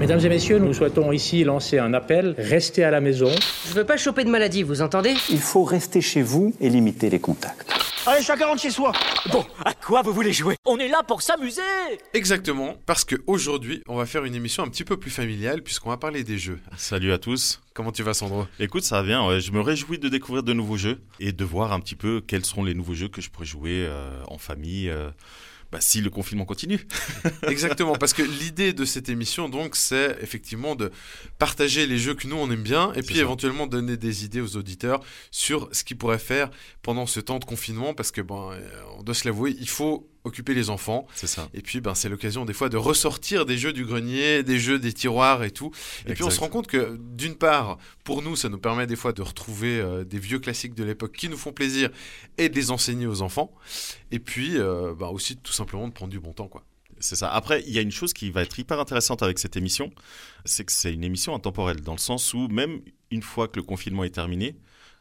Mesdames et messieurs, nous souhaitons ici lancer un appel. Restez à la maison. Je veux pas choper de maladie, vous entendez? Il faut rester chez vous et limiter les contacts. Allez, chacun rentre chez soi. Bon, à quoi vous voulez jouer? On est là pour s'amuser Exactement, parce qu'aujourd'hui, on va faire une émission un petit peu plus familiale puisqu'on va parler des jeux. Salut à tous. Comment tu vas, Sandro? Écoute, ça va bien. ouais. Je me réjouis de découvrir de nouveaux jeux et de voir un petit peu quels seront les nouveaux jeux que je pourrais jouer euh, en famille. euh, bah, si le confinement continue. Exactement, parce que l'idée de cette émission, donc, c'est effectivement de partager les jeux que nous on aime bien, et puis ça. éventuellement donner des idées aux auditeurs sur ce qu'ils pourraient faire pendant ce temps de confinement, parce que bon, euh, on doit se l'avouer, il faut occuper les enfants. C'est ça. Et puis, ben, c'est l'occasion des fois de ressortir des jeux du grenier, des jeux des tiroirs et tout. Et puis, on se rend compte que, d'une part, pour nous, ça nous permet des fois de retrouver euh, des vieux classiques de l'époque qui nous font plaisir et de les enseigner aux enfants. Et puis, euh, ben, aussi, tout simplement, de prendre du bon temps, quoi. C'est ça. Après, il y a une chose qui va être hyper intéressante avec cette émission, c'est que c'est une émission intemporelle, dans le sens où même une fois que le confinement est terminé,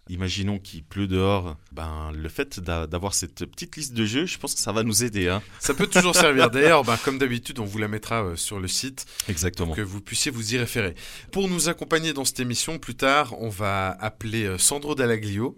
imaginons qu'il pleut dehors, ben, le fait d'a- d'avoir cette petite liste de jeux, je pense que ça va nous aider. Hein. Ça peut toujours servir. D'ailleurs, ben, comme d'habitude, on vous la mettra euh, sur le site Exactement. pour que vous puissiez vous y référer. Pour nous accompagner dans cette émission, plus tard, on va appeler euh, Sandro Dallaglio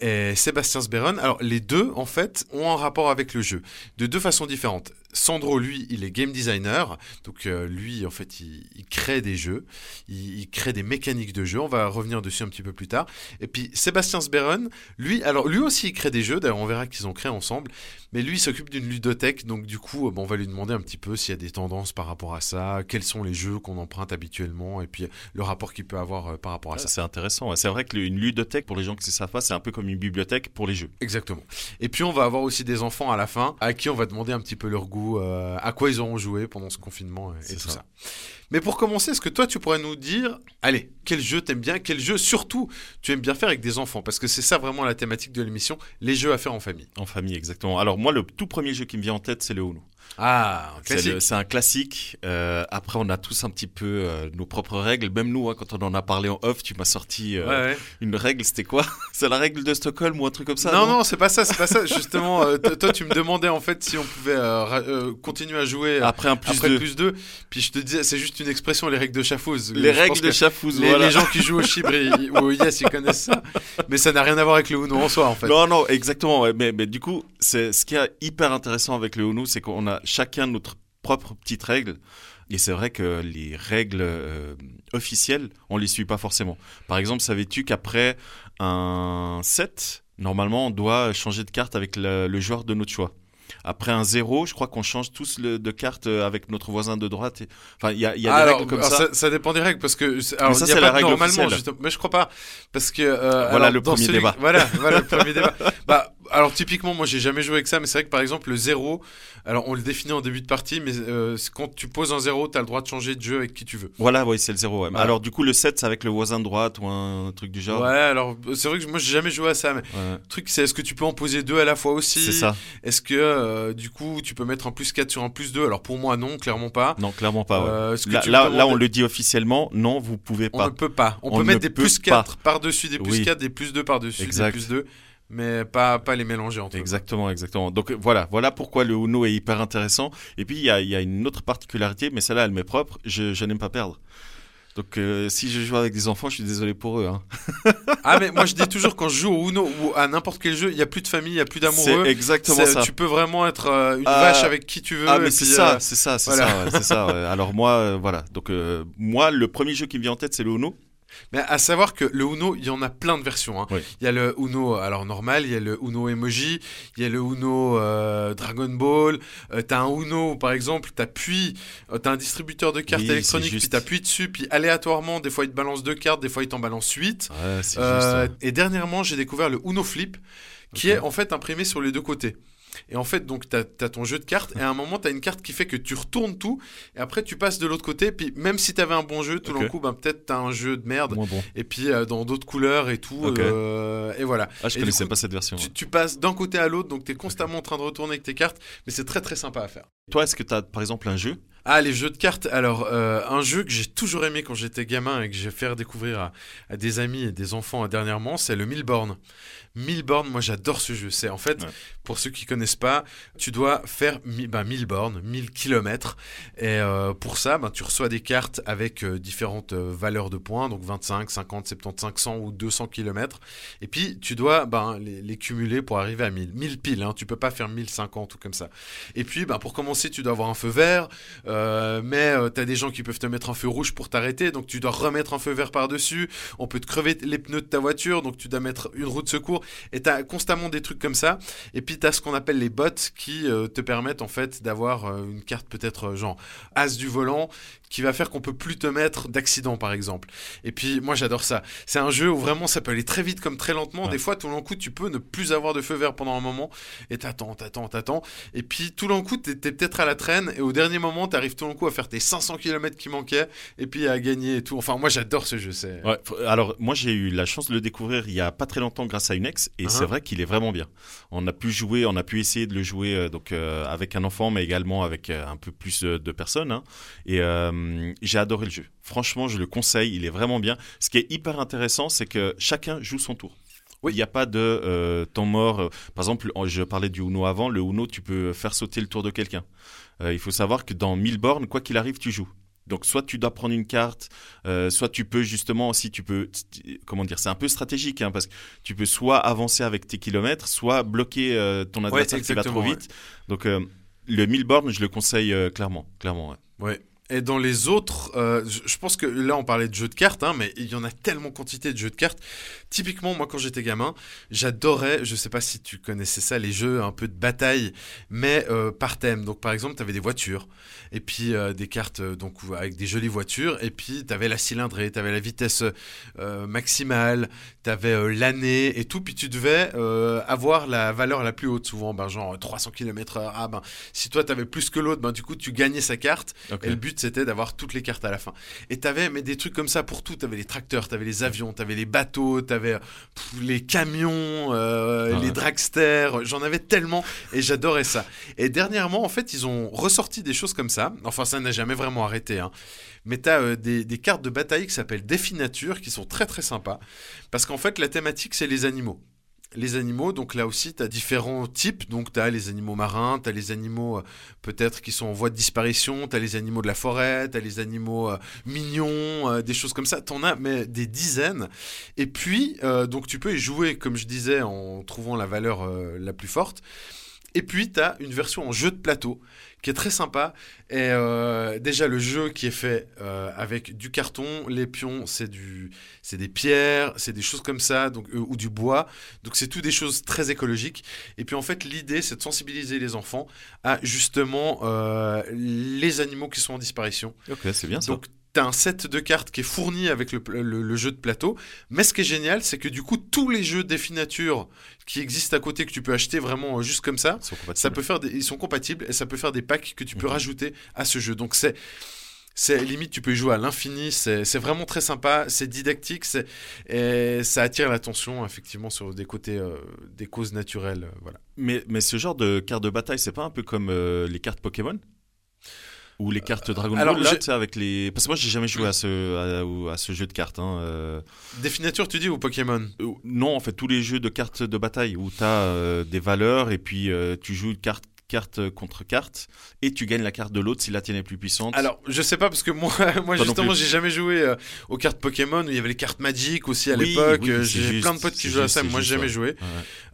et Sébastien Sberon. Alors, les deux, en fait, ont un rapport avec le jeu, de deux façons différentes. Sandro, lui, il est game designer, donc euh, lui, en fait, il, crée des jeux, il, il crée des mécaniques de jeu. On va revenir dessus un petit peu plus tard. Et puis Sébastien Sberon, lui, alors lui aussi, il crée des jeux. D'ailleurs, on verra qu'ils ont créé ensemble. Mais lui, il s'occupe d'une ludothèque, donc du coup, euh, bon, on va lui demander un petit peu s'il y a des tendances par rapport à ça, quels sont les jeux qu'on emprunte habituellement, et puis euh, le rapport qu'il peut avoir euh, par rapport à Ouais, ça. c'est intéressant. ouais. C'est vrai qu'une ludothèque, pour les gens qui ne savent pas, c'est un peu comme une bibliothèque pour les jeux. Exactement. Et puis on va avoir aussi des enfants à la fin à qui on va demander un petit peu leur goût, euh, à quoi ils auront joué pendant ce confinement et, tout ça. ça. Mais pour commencer, est-ce que toi tu pourrais nous dire, allez, quel jeu t'aimes bien, quel jeu surtout tu aimes bien faire avec des enfants? Parce que c'est ça vraiment la thématique de l'émission, les jeux à faire en famille. En famille, exactement. Alors moi, le tout premier jeu qui me vient en tête, c'est le Uno. Ah, C'est un classique. Euh, après, on a tous un petit peu euh, nos propres règles. Même nous, hein, quand on en a parlé en off, tu m'as sorti euh, Ouais, ouais. une règle. C'était quoi? C'est la règle de Stockholm ou un truc comme ça non, non, c'est pas ça, c'est pas ça. Justement, toi, tu me demandais en fait si on pouvait continuer à jouer Après un plus après de le plus 2. Puis je te disais, c'est juste une expression, les règles de Chafouz. les règles de. Les, voilà. les gens qui jouent au Chibre ou au Yes, ils connaissent ça. Mais ça n'a rien à voir avec le Uno en soi, en fait. Non, non, exactement. Mais, mais du coup, c'est ce qui est hyper intéressant avec le Uno, c'est qu'on a chacun notre propre petite règle. Et c'est vrai que les règles euh, officielles, on les suit pas forcément. Par exemple, savais-tu qu'après un 7, normalement, on doit changer de carte avec le, le joueur de notre choix? Après un 0, je crois qu'on change tous le- de carte euh, avec notre voisin de droite. et- Enfin, il y a, il y a des règles comme ça. ça, ça dépend des règles parce que ça, c'est la règle normalement mais je crois pas parce que euh, Voilà alors, le premier celui- débat. voilà voilà le premier débat bah alors typiquement moi j'ai jamais joué avec ça mais c'est vrai que par exemple le 0 alors on le définit en début de partie mais euh, quand tu poses un 0 t'as le droit de changer de jeu avec qui tu veux Voilà, oui, c'est le 0. ouais. Voilà. Alors, du coup, le 7, c'est avec le voisin de droite ou un truc du genre. ouais alors c'est vrai que moi j'ai jamais joué à ça mais Ouais. le truc c'est est-ce que tu peux en poser deux à la fois aussi? C'est ça. est-ce que euh, du coup tu peux mettre un plus 4 sur un plus 2 alors pour moi non clairement pas Non, clairement pas. ouais. Euh, que Là, tu là, me là, on le dit officiellement. Non, vous pouvez On pas. ne peut pas. On, On peut mettre des plus pas. 4 par-dessus des plus Oui. 4, des plus 2 par-dessus, des plus 2, mais pas, pas les mélanger entre eux. Exactement, exactement. Donc voilà, voilà pourquoi le Uno est hyper intéressant. Et puis il y a, y a une autre particularité, mais celle-là, elle m'est propre. Je, je n'aime pas perdre. Donc euh, si je joue avec des enfants, je suis désolé pour eux. Hein. Ah, mais moi je dis toujours quand je joue au Uno ou à n'importe quel jeu, il n'y a plus de famille, il n'y a plus d'amoureux. C'est exactement ça. Tu peux vraiment être euh, une Ah. vache avec qui tu veux. Ah mais c'est ça, euh, c'est ça, c'est voilà. ça, ouais, c'est ça. ouais. Alors moi, voilà. Donc moi, le premier jeu qui me vient en tête, c'est le Uno. Mais à savoir que le Uno, il y en a plein de versions. hein. Oui. Il y a le Uno alors normal, il y a le Uno emoji, il y a le Uno euh, Dragon Ball. Euh, t'as un Uno par exemple, t'appuies, euh, t'as un distributeur de cartes Oui, électroniques, puis t'appuies dessus, puis aléatoirement, des fois il te balance deux cartes, des fois il t'en balance huit. Ouais, Euh, juste. Et dernièrement, j'ai découvert le Uno Flip, qui est en fait imprimé sur les deux côtés. Et en fait, donc, tu as, ton jeu de cartes, et à un moment, tu as une carte qui fait que tu retournes tout, et après, tu passes de l'autre côté, puis même si tu avais un bon jeu, tout Ok. d'un coup, ben, peut-être tu as un jeu de merde, bon. et puis euh, dans d'autres couleurs et tout, euh, et voilà. Ah, je Et connaissais coup, pas cette version. Tu, tu passes d'un côté à l'autre, donc tu es constamment en train de retourner avec tes cartes, mais c'est très très sympa à faire. Toi, est-ce que tu as par exemple un jeu? Ah, les jeux de cartes. Alors, euh, un jeu que j'ai toujours aimé quand j'étais gamin et que j'ai fait découvrir à, à des amis et des enfants dernièrement, c'est le Milborn. Milborn, moi j'adore ce jeu. C'est en fait, Ouais. pour ceux qui connaissent pas, tu dois faire mi- ben, 1000 bornes, 1000 kilomètres. Et euh, pour ça, ben, tu reçois des cartes avec euh, différentes euh, valeurs de points, donc 25, 50, 75, 100 ou 200 kilomètres. Et puis tu dois ben, les, les cumuler pour arriver à 1000. 1000 piles, hein, tu peux pas faire 1050 ou comme ça. Et puis pour commencer, tu dois avoir un feu vert, mais tu as des gens qui peuvent te mettre un feu rouge pour t'arrêter, donc tu dois remettre un feu vert par-dessus. On peut te crever les pneus de ta voiture, donc tu dois mettre une roue de secours. Et tu as constamment des trucs comme ça. Et puis tu as ce qu'on appelle les bots qui euh, te permettent en fait d'avoir euh, une carte peut-être euh, genre as du volant qui va faire qu'on peut plus te mettre d'accident par exemple. Et puis moi j'adore ça. C'est un jeu où vraiment ça peut aller très vite comme très lentement. Ouais. Des fois tout d'un coup tu peux ne plus avoir de feu vert pendant un moment et t'attends, t'attends, t'attends. Et puis tout d'un coup t'es t'es peut-être à la traîne et au dernier moment t'arrives tout d'un coup à faire tes 500 km qui manquaient et puis à gagner et tout. Enfin moi j'adore ce jeu. C'est Ouais, alors moi j'ai eu la chance de le découvrir il y a pas très longtemps grâce à une ex et Ah. c'est vrai qu'il est vraiment bien. On a pu jouer, on a pu essayer de le jouer euh, donc euh, avec un enfant mais également avec euh, un peu plus de personnes hein. et euh, j'ai adoré le jeu. Franchement, je le conseille, il est vraiment bien. Ce qui est hyper intéressant, c'est que chacun joue son tour. Oui. Il n'y a pas de euh, temps mort. Euh, Par exemple, je parlais du Uno avant. Le Uno, tu peux faire sauter le tour de quelqu'un. Euh, il faut savoir que dans 1000 bornes, quoi qu'il arrive, tu joues. Donc soit tu dois prendre une carte, euh, soit tu peux justement aussi tu peux comment dire c'est un peu stratégique hein, parce que tu peux soit avancer avec tes kilomètres, soit bloquer euh, ton adversaire qui va trop vite. Donc euh, le 1000 bornes, je le conseille clairement, clairement. ouais. Ouais. Et dans les autres, euh, je pense que là on parlait de jeux de cartes, hein, mais il y en a tellement quantité de jeux de cartes. Typiquement, moi quand j'étais gamin, j'adorais, je sais pas si tu connaissais ça, les jeux un peu de bataille, mais euh, par thème. Donc par exemple, tu avais des voitures, et puis euh, des cartes donc avec des jolies voitures, et puis tu avais la cylindrée, tu avais la vitesse maximale, tu avais l'année et tout, puis tu devais avoir la valeur la plus haute, souvent, ben, genre 300 km/h. Ah ben, si toi tu avais plus que l'autre, ben, du coup tu gagnais sa carte. Et le but, c'était d'avoir toutes les cartes à la fin. Et t'avais mais des trucs comme ça pour tout. T'avais les tracteurs, t'avais les avions, t'avais les bateaux, t'avais pff, les camions, euh, Ah les dragsters. J'en avais tellement et j'adorais ça. Et dernièrement, en fait, ils ont ressorti des choses comme ça. Enfin, ça n'a jamais vraiment arrêté. Hein. Mais t'as euh, des, des cartes de bataille qui s'appellent Définature, qui sont très très sympas. Parce qu'en fait, la thématique, c'est les animaux les animaux, donc là aussi, tu as différents types. Donc, tu as les animaux marins, tu as les animaux euh, peut-être qui sont en voie de disparition, tu as les animaux de la forêt, tu as les animaux euh, mignons, euh, des choses comme ça. Tu en as mais des dizaines. Et puis, donc tu peux y jouer, comme je disais, en trouvant la valeur la plus forte. Et puis, tu as une version en jeu de plateau qui est très sympa. Et euh, déjà, le jeu qui est fait euh, avec du carton, les pions, c'est du, c'est des pierres, c'est des choses comme ça, donc euh, ou du bois. Donc c'est tout des choses très écologiques. Et puis en fait, l'idée, c'est de sensibiliser les enfants à justement euh, les animaux qui sont en disparition. Ok, c'est bien ça. Donc T'as un set de cartes qui est fourni avec le, le- le jeu de plateau. Mais ce qui est génial, c'est que du coup, tous les jeux définatures qui existent à côté, que tu peux acheter vraiment euh, juste comme ça, Ils sont compatibles. ça peut faire des- ils sont compatibles et ça peut faire des packs que tu peux Mhm. rajouter à ce jeu. Donc c'est c'est limite tu peux y jouer à l'infini, c'est vraiment très sympa, c'est didactique, et ça attire l'attention effectivement sur des côtés euh, des causes naturelles, voilà. Mais, mais ce genre de carte de bataille, c'est pas un peu comme euh, les cartes Pokémon? Ou les cartes Dragon alors, Ball, là, tu sais, avec les... Parce que moi, j'ai jamais joué à ce, à, ce jeu de cartes. Hein, euh. Définature tu dis ou Pokémon? Euh, Non, en fait, tous les jeux de cartes de bataille où tu as des valeurs et puis euh, tu joues carte, carte contre carte et tu gagnes la carte de l'autre si la tienne est plus puissante. Alors, je sais pas parce que moi, moi justement, j'ai jamais joué euh, aux cartes Pokémon où il y avait les cartes Magic aussi à Oui, l'époque. oui, Euh, j'ai plein de potes qui c'est jouaient à ça, mais moi j'ai jamais joué. Ouais.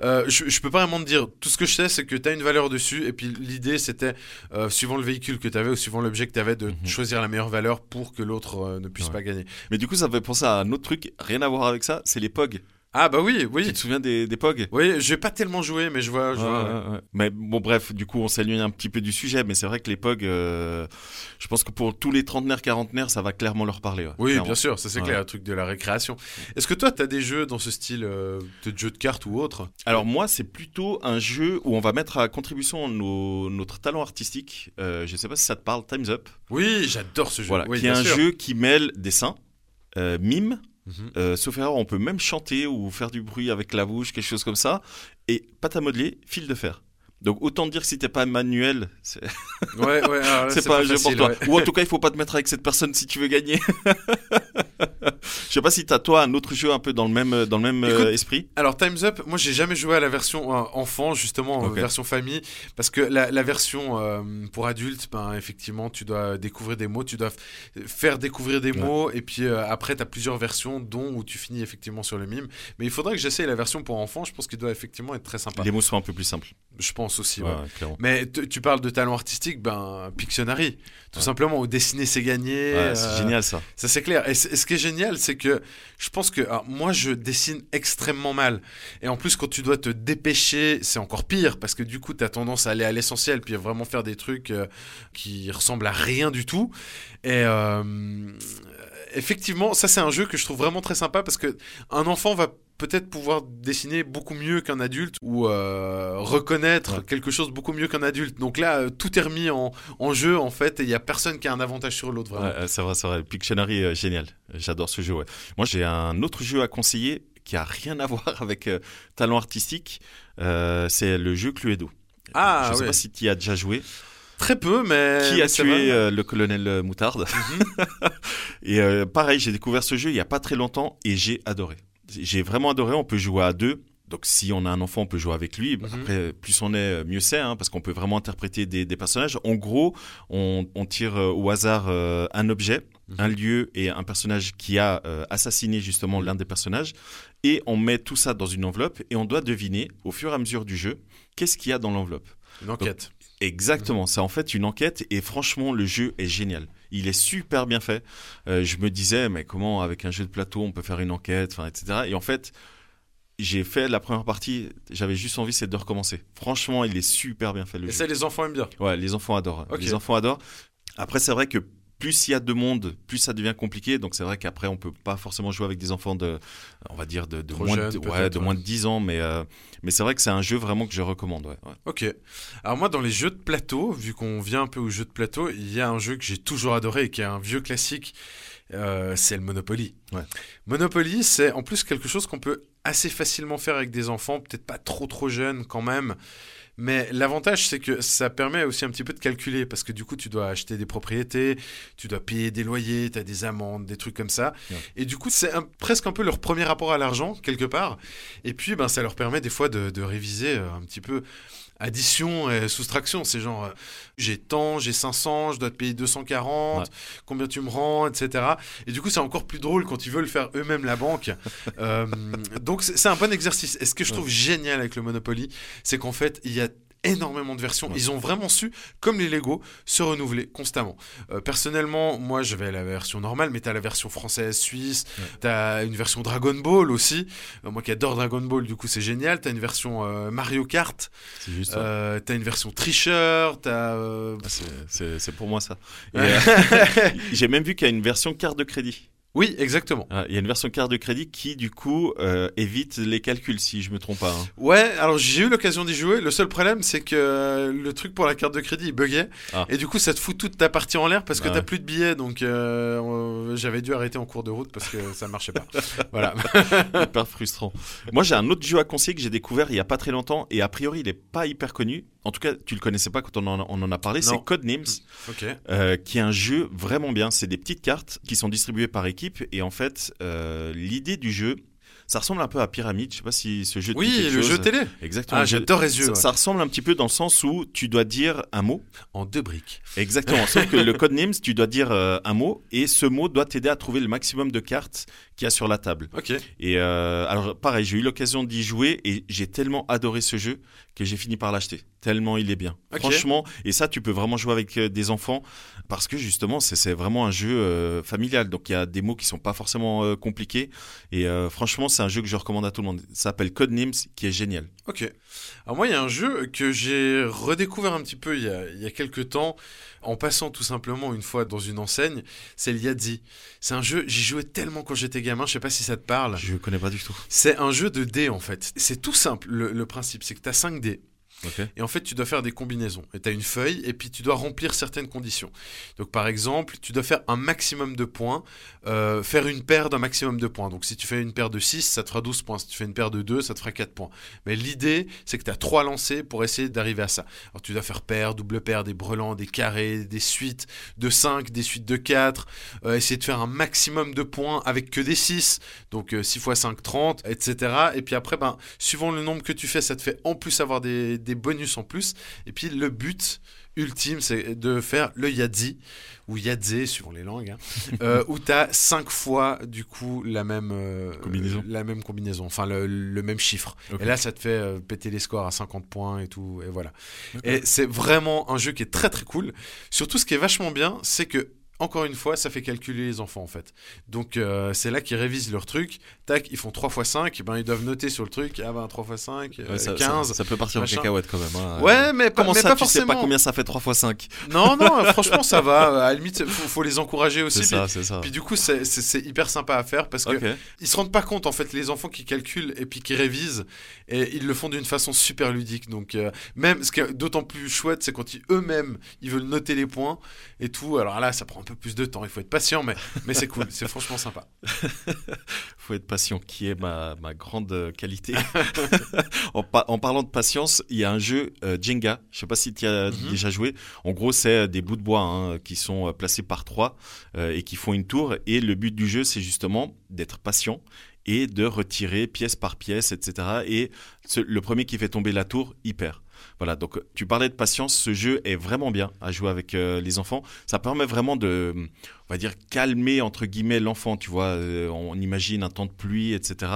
Euh, je, je peux pas vraiment te dire. Tout ce que je sais, c'est que tu as une valeur dessus, et puis l'idée c'était, euh, suivant le véhicule que tu avais ou suivant l'objet que tu avais, de Mhm. choisir la meilleure valeur pour que l'autre ne puisse Ouais. pas gagner. Mais du coup, ça me fait penser à un autre truc, rien à voir avec ça, c'est les POG. Ah bah oui, oui. Tu te souviens des, des POG? Oui, j'ai pas tellement joué, mais je vois. Je Ouais, vois, ouais, ouais. Mais bon, bref, du coup, on s'éloigne un petit peu du sujet, mais c'est vrai que les POG, euh, je pense que pour tous les trentenaires, quarantenaires, ça va clairement leur parler. Oui, clairement. bien sûr, ça c'est clair, un truc de la récréation. Est-ce que toi, tu as des jeux dans ce style euh, de jeu de cartes ou autre? Alors moi, c'est plutôt un jeu où on va mettre à contribution nos- notre talent artistique. Euh, je sais pas si ça te parle, Time's Up. Oui, j'adore ce jeu. Voilà, oui, qui est un sûr. jeu qui mêle dessin, euh, Mhm. euh, sauf erreur, on peut même chanter ou faire du bruit avec la bouche, quelque chose comme ça, et pâte à modeler, fil de fer. Donc autant dire que si t'es pas manuel, c'est Ouais, ouais, c'est pas un jeu facile, pour toi. ouais. Ou en tout cas, il faut pas te mettre avec cette personne si tu veux gagner. Je sais pas si t'as toi un autre jeu un peu dans le même dans le même euh, Écoute, esprit. Alors Time's Up, moi j'ai jamais joué à la version euh, enfant justement, euh, version famille, parce que la, la version euh, pour adultes, ben effectivement tu dois découvrir des mots, tu dois faire découvrir des Ouais. mots, et puis euh, après tu as plusieurs versions, dont où tu finis effectivement sur le mime. Mais il faudrait que j'essaye la version pour enfants, je pense qu'il doit effectivement être très sympa. Les mots sont un peu plus simples. Je pense aussi. Ouais, ouais. Mais tu parles de talent artistique, ben Pictionary, tout Ouais. simplement, où dessiner c'est gagner. C'est euh, génial ça. ça c'est clair. Et, ce qui est génial, c'est que je pense que alors, moi je dessine extrêmement mal. Et en plus, quand tu dois te dépêcher, c'est encore pire parce que du coup, tu as tendance à aller à l'essentiel puis à vraiment faire des trucs euh, qui ressemblent à rien du tout. Et euh, effectivement, ça c'est un jeu que je trouve vraiment très sympa parce que un enfant va peut-être pouvoir dessiner beaucoup mieux qu'un adulte ou euh, reconnaître Ouais. quelque chose beaucoup mieux qu'un adulte. Donc là, euh, tout est remis en, en jeu en fait et il y a personne qui a un avantage sur l'autre. Ouais, euh, c'est vrai, c'est vrai. Pictionary, euh, génial. J'adore ce jeu. Ouais. Moi, j'ai un autre jeu à conseiller qui a rien à voir avec euh, talent artistique. C'est le jeu Cluedo. Ah, Je sais ouais. pas si tu y as déjà joué. Très peu, mais. Qui a tué euh, le colonel Moutarde? Et euh, pareil, j'ai découvert ce jeu il y a pas très longtemps et j'ai adoré. J'ai vraiment adoré. On peut jouer à deux. Donc si on a un enfant, on peut jouer avec lui. Mhm. Après, plus on est, mieux c'est, hein, parce qu'on peut vraiment interpréter des, des personnages. En gros, on, on tire euh, au hasard euh, un objet, Mhm. un lieu et un personnage qui a euh, assassiné justement l'un des personnages, et on met tout ça dans une enveloppe et on doit deviner au fur et à mesure du jeu qu'est-ce qu'il y a dans l'enveloppe. Une enquête. Exactement, c'est en fait une enquête et franchement le jeu est génial. Il est super bien fait. Euh, je me disais mais comment avec un jeu de plateau on peut faire une enquête, enfin etc. Et en fait j'ai fait la première partie, j'avais juste envie c'est de recommencer. Franchement il est super bien fait le Et jeu. ça, les enfants aiment bien. Ouais, les enfants adorent. Les enfants adorent. Après c'est vrai que plus il y a de monde, plus ça devient compliqué. Donc c'est vrai qu'après on peut pas forcément jouer avec des enfants de, on va dire de, moins, de, ouais, de ouais. moins de 10 ans, mais euh, mais c'est vrai que c'est un jeu vraiment que je recommande. Ouais. Ok. Alors, moi, dans les jeux de plateau, vu qu'on vient un peu aux jeux de plateau, il y a un jeu que j'ai toujours adoré et qui est un vieux classique. euh, c'est le Monopoly. Monopoly, c'est en plus quelque chose qu'on peut assez facilement faire avec des enfants, peut-être pas trop trop jeunes quand même. Mais l'avantage, c'est que ça permet aussi un petit peu de calculer, parce que du coup, tu dois acheter des propriétés, tu dois payer des loyers, tu as des amendes, des trucs comme ça. Ouais. Et du coup, c'est presque un peu leur premier rapport à l'argent, quelque part. Et puis, ben, ça leur permet des fois de, de réviser euh, un petit peu addition et soustraction. C'est genre, euh, j'ai tant, j'ai 500, je dois te payer 240, Ouais. combien tu me rends, etc. Et du coup, c'est encore plus drôle quand ils veulent faire eux-mêmes la banque. Euh, donc, c'est c'est un bon exercice. Et ce que je trouve génial avec le Monopoly, c'est qu'en fait, il y a énormément de versions. Ils ont vraiment su, comme les Lego, se renouveler constamment. Euh, personnellement, moi, je vais à la version normale, mais tu as la version française, suisse, Ouais. tu as une version Dragon Ball aussi. Euh, moi qui adore Dragon Ball, du coup, c'est génial. Tu as une version euh, Mario Kart, C'est juste ça. euh, tu as une version tricheur, tu as... Ah, c'est- pour moi ça. J'ai même vu qu'il y a une version carte de crédit. Oui, exactement. Ah, Il y a une version carte de crédit qui, du coup, euh, évite les calculs, si je me trompe pas. hein. Ouais, alors j'ai eu l'occasion d'y jouer. Le seul problème, c'est que le truc pour la carte de crédit, il buguait. Ah. Et du coup, ça te fout toute ta partie en l'air parce que Ah t'as plus de billets. Donc, euh, euh, j'avais dû arrêter en cours de route parce que ça marchait pas. voilà. hyper frustrant. Moi, j'ai un autre jeu à conseiller que j'ai découvert il y a pas très longtemps et a priori, il est pas hyper connu. En tout cas, tu le connaissais pas quand on en, on en a parlé. C'est Codenames, Ok. euh, qui est un jeu vraiment bien. C'est des petites cartes qui sont distribuées par équipe et en fait, euh, l'idée du jeu, ça ressemble un peu à Pyramide. Je sais pas si ce jeu. Oui, le chose. jeu télé. Exactement. Ah, j'adore les yeux. ça, ouais. ça ressemble un petit peu dans le sens où tu dois dire un mot. En deux briques. Exactement. Sauf que le Codenames, tu dois dire euh, un mot et ce mot doit t'aider à trouver le maximum de cartes qu'il y a sur la table. Ok. Et euh, alors pareil, j'ai eu l'occasion d'y jouer et j'ai tellement adoré ce jeu que j'ai fini par l'acheter. Tellement il est bien. Franchement, et ça tu peux vraiment jouer avec euh, des enfants parce que justement c'est vraiment un jeu euh, familial. Donc il y a des mots qui sont pas forcément euh, compliqués et franchement c'est un jeu que je recommande à tout le monde. Ça s'appelle Codenames qui est génial. Ok. Alors moi, il y a un jeu que j'ai redécouvert un petit peu il y a, il y a quelques temps, en passant tout simplement une fois dans une enseigne, c'est le Yadzi. C'est un jeu, j'y jouais tellement quand j'étais gamin, je sais pas si ça te parle. Je connais pas du tout. C'est un jeu de dés en fait. C'est tout simple, le, le principe, c'est que tu as 5 dés. Et en fait, tu dois faire des combinaisons. Et tu as une feuille, et puis tu dois remplir certaines conditions. Donc, par exemple, tu dois faire un maximum de points, euh, faire une paire d'un maximum de points. Donc, si tu fais une paire de 6, ça te fera 12 points. Si tu fais une paire de 2, ça te fera 4 points. Mais l'idée, c'est que tu as 3 lancers pour essayer d'arriver à ça. Alors, tu dois faire paire, double paire, des brelans, des carrés, des suites de 5, des suites de 4. euh, essayer de faire un maximum de points avec que des 6. Donc, euh, 6 x 5, 30, etc. Et puis après, ben, suivant le nombre que tu fais, ça te fait en plus avoir des, des bonus en plus. Et puis le but ultime, c'est de faire le Yadzi, ou Yadze, suivant les langues, hein, euh, où tu as 5 fois du coup la même, euh, Combinaison. la même combinaison, enfin le, le même chiffre. Et là, ça te fait euh, péter les scores à 50 points et tout, et voilà. Et c'est vraiment un jeu qui est très très cool. Surtout, ce qui est vachement bien, c'est que encore une fois, ça fait calculer les enfants en fait. Donc euh, c'est là qu'ils révisent leur truc. Tac, ils font 3 x 5, et ben ils doivent noter sur le truc. Ah ben 3 x 5, euh, Ouais, ça, 15. ça, ça peut partir machin. en cacahuète quand même. hein. Ouais, mais Comment mais ça, pas tu sais forcément. pas combien ça fait 3 x 5 Non, non, franchement, ça va. À la limite, faut, faut les encourager aussi. C'est ça, c'est ça. puis du coup, c'est- hyper sympa à faire parce que Ok. ils se rendent pas compte en fait les enfants qui calculent et puis qui révisent et ils le font d'une façon super ludique. Donc euh, même ce qui est d'autant plus chouette, c'est quand ils eux-mêmes ils veulent noter les points et tout. Alors là, ça prend peu plus de temps. Il faut être patient, mais mais c'est cool. C'est franchement sympa. faut être patient, qui est ma, ma grande qualité. en, pa- en parlant de patience, il y a un jeu euh, Jenga. Je sais pas si tu as Mhm. déjà joué. En gros, c'est euh, des bouts de bois hein, qui sont euh, placés par trois euh, et qui font une tour. Et le but du jeu, c'est justement d'être patient et de retirer pièce par pièce, etc. Et ce- le premier qui fait tomber la tour, il perd. Voilà, donc tu parlais de patience, ce jeu est vraiment bien à jouer avec euh, les enfants. Ça permet vraiment de, on va dire, calmer entre guillemets l'enfant, tu vois. Euh, on imagine un temps de pluie, etc.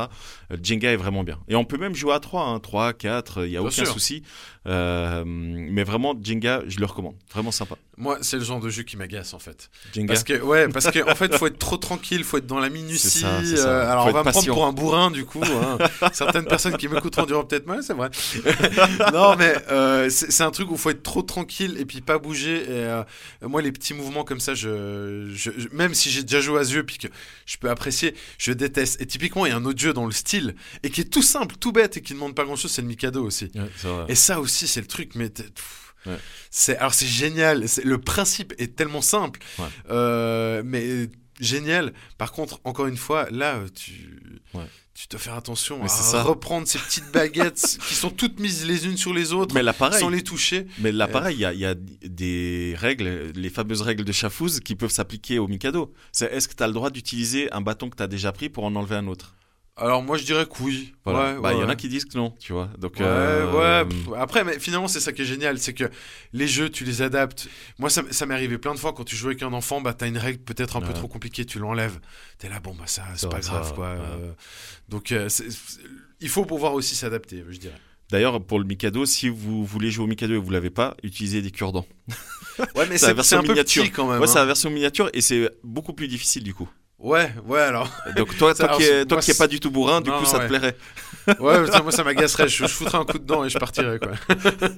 Euh, Jenga est vraiment bien. Et on peut même jouer à 3, hein, 3, 4, il n'y a Bien aucun sûr. souci. Euh, mais vraiment, Jenga, je le recommande. Vraiment sympa. Moi, c'est le genre de jeu qui m'agace en fait. Jenga, Parce que ouais, parce que en fait, faut être trop tranquille, faut être dans la minutie. Ça, euh, alors on va me prendre pour un bourrin du coup. hein. Certaines personnes qui m'écouteront diront peut-être ouais, c'est vrai. non mais euh, c'est un truc où faut être trop tranquille et puis pas bouger. Et moi, les petits mouvements comme ça, je, je- je- même si j'ai déjà joué à ce jeu puis que je peux apprécier, je déteste. Et typiquement, il y a un autre jeu dans le style et qui est tout simple, tout bête et qui ne demande pas grand-chose, c'est le Mikado aussi. Ouais. Et ça aussi, c'est le truc, mais Ouais. c'est alors c'est génial. Le principe est tellement simple, Ouais. euh, mais génial. Par contre, encore une fois, là, tu Ouais. Tu dois faire attention Mais à ça. reprendre ces petites baguettes qui sont toutes mises les unes sur les autres Mais sans les toucher. Mais là, pareil, il y a, il y a des règles, les fameuses règles de Chafouz qui peuvent s'appliquer au Mikado. C'est est-ce que tu as le droit d'utiliser un bâton que tu as déjà pris pour en enlever un autre? Alors moi, je dirais que oui. Voilà. Ouais, bah, il y en a qui disent que non, tu vois. Donc, Ouais, euh, ouais. Après, mais finalement, c'est ça qui est génial, c'est que les jeux, tu les adaptes. Moi, ça, m'est arrivé plein de fois quand tu joues avec un enfant, bah t'as une règle peut-être un peu trop compliquée, tu l'enlèves. T'es là, bon bah ça, c'est pas ça grave quoi. Euh, donc, euh, il faut pouvoir aussi s'adapter, je dirais. D'ailleurs, pour le Mikado, si vous voulez jouer au Mikado et vous l'avez pas, utilisez des cure-dents. Ouais, mais C'est un peu miniature. petit quand même. Ouais, c'est hein. la version miniature et c'est beaucoup plus difficile du coup. Ouais, ouais, alors. Donc toi, toi qui alors, es, toi moi, qui es pas du tout bourrin, du Non, coup, ça ouais. te plairait. Ouais, ça, moi ça m'agacerait, je, je foutrais un coup dedans et je partirais quoi.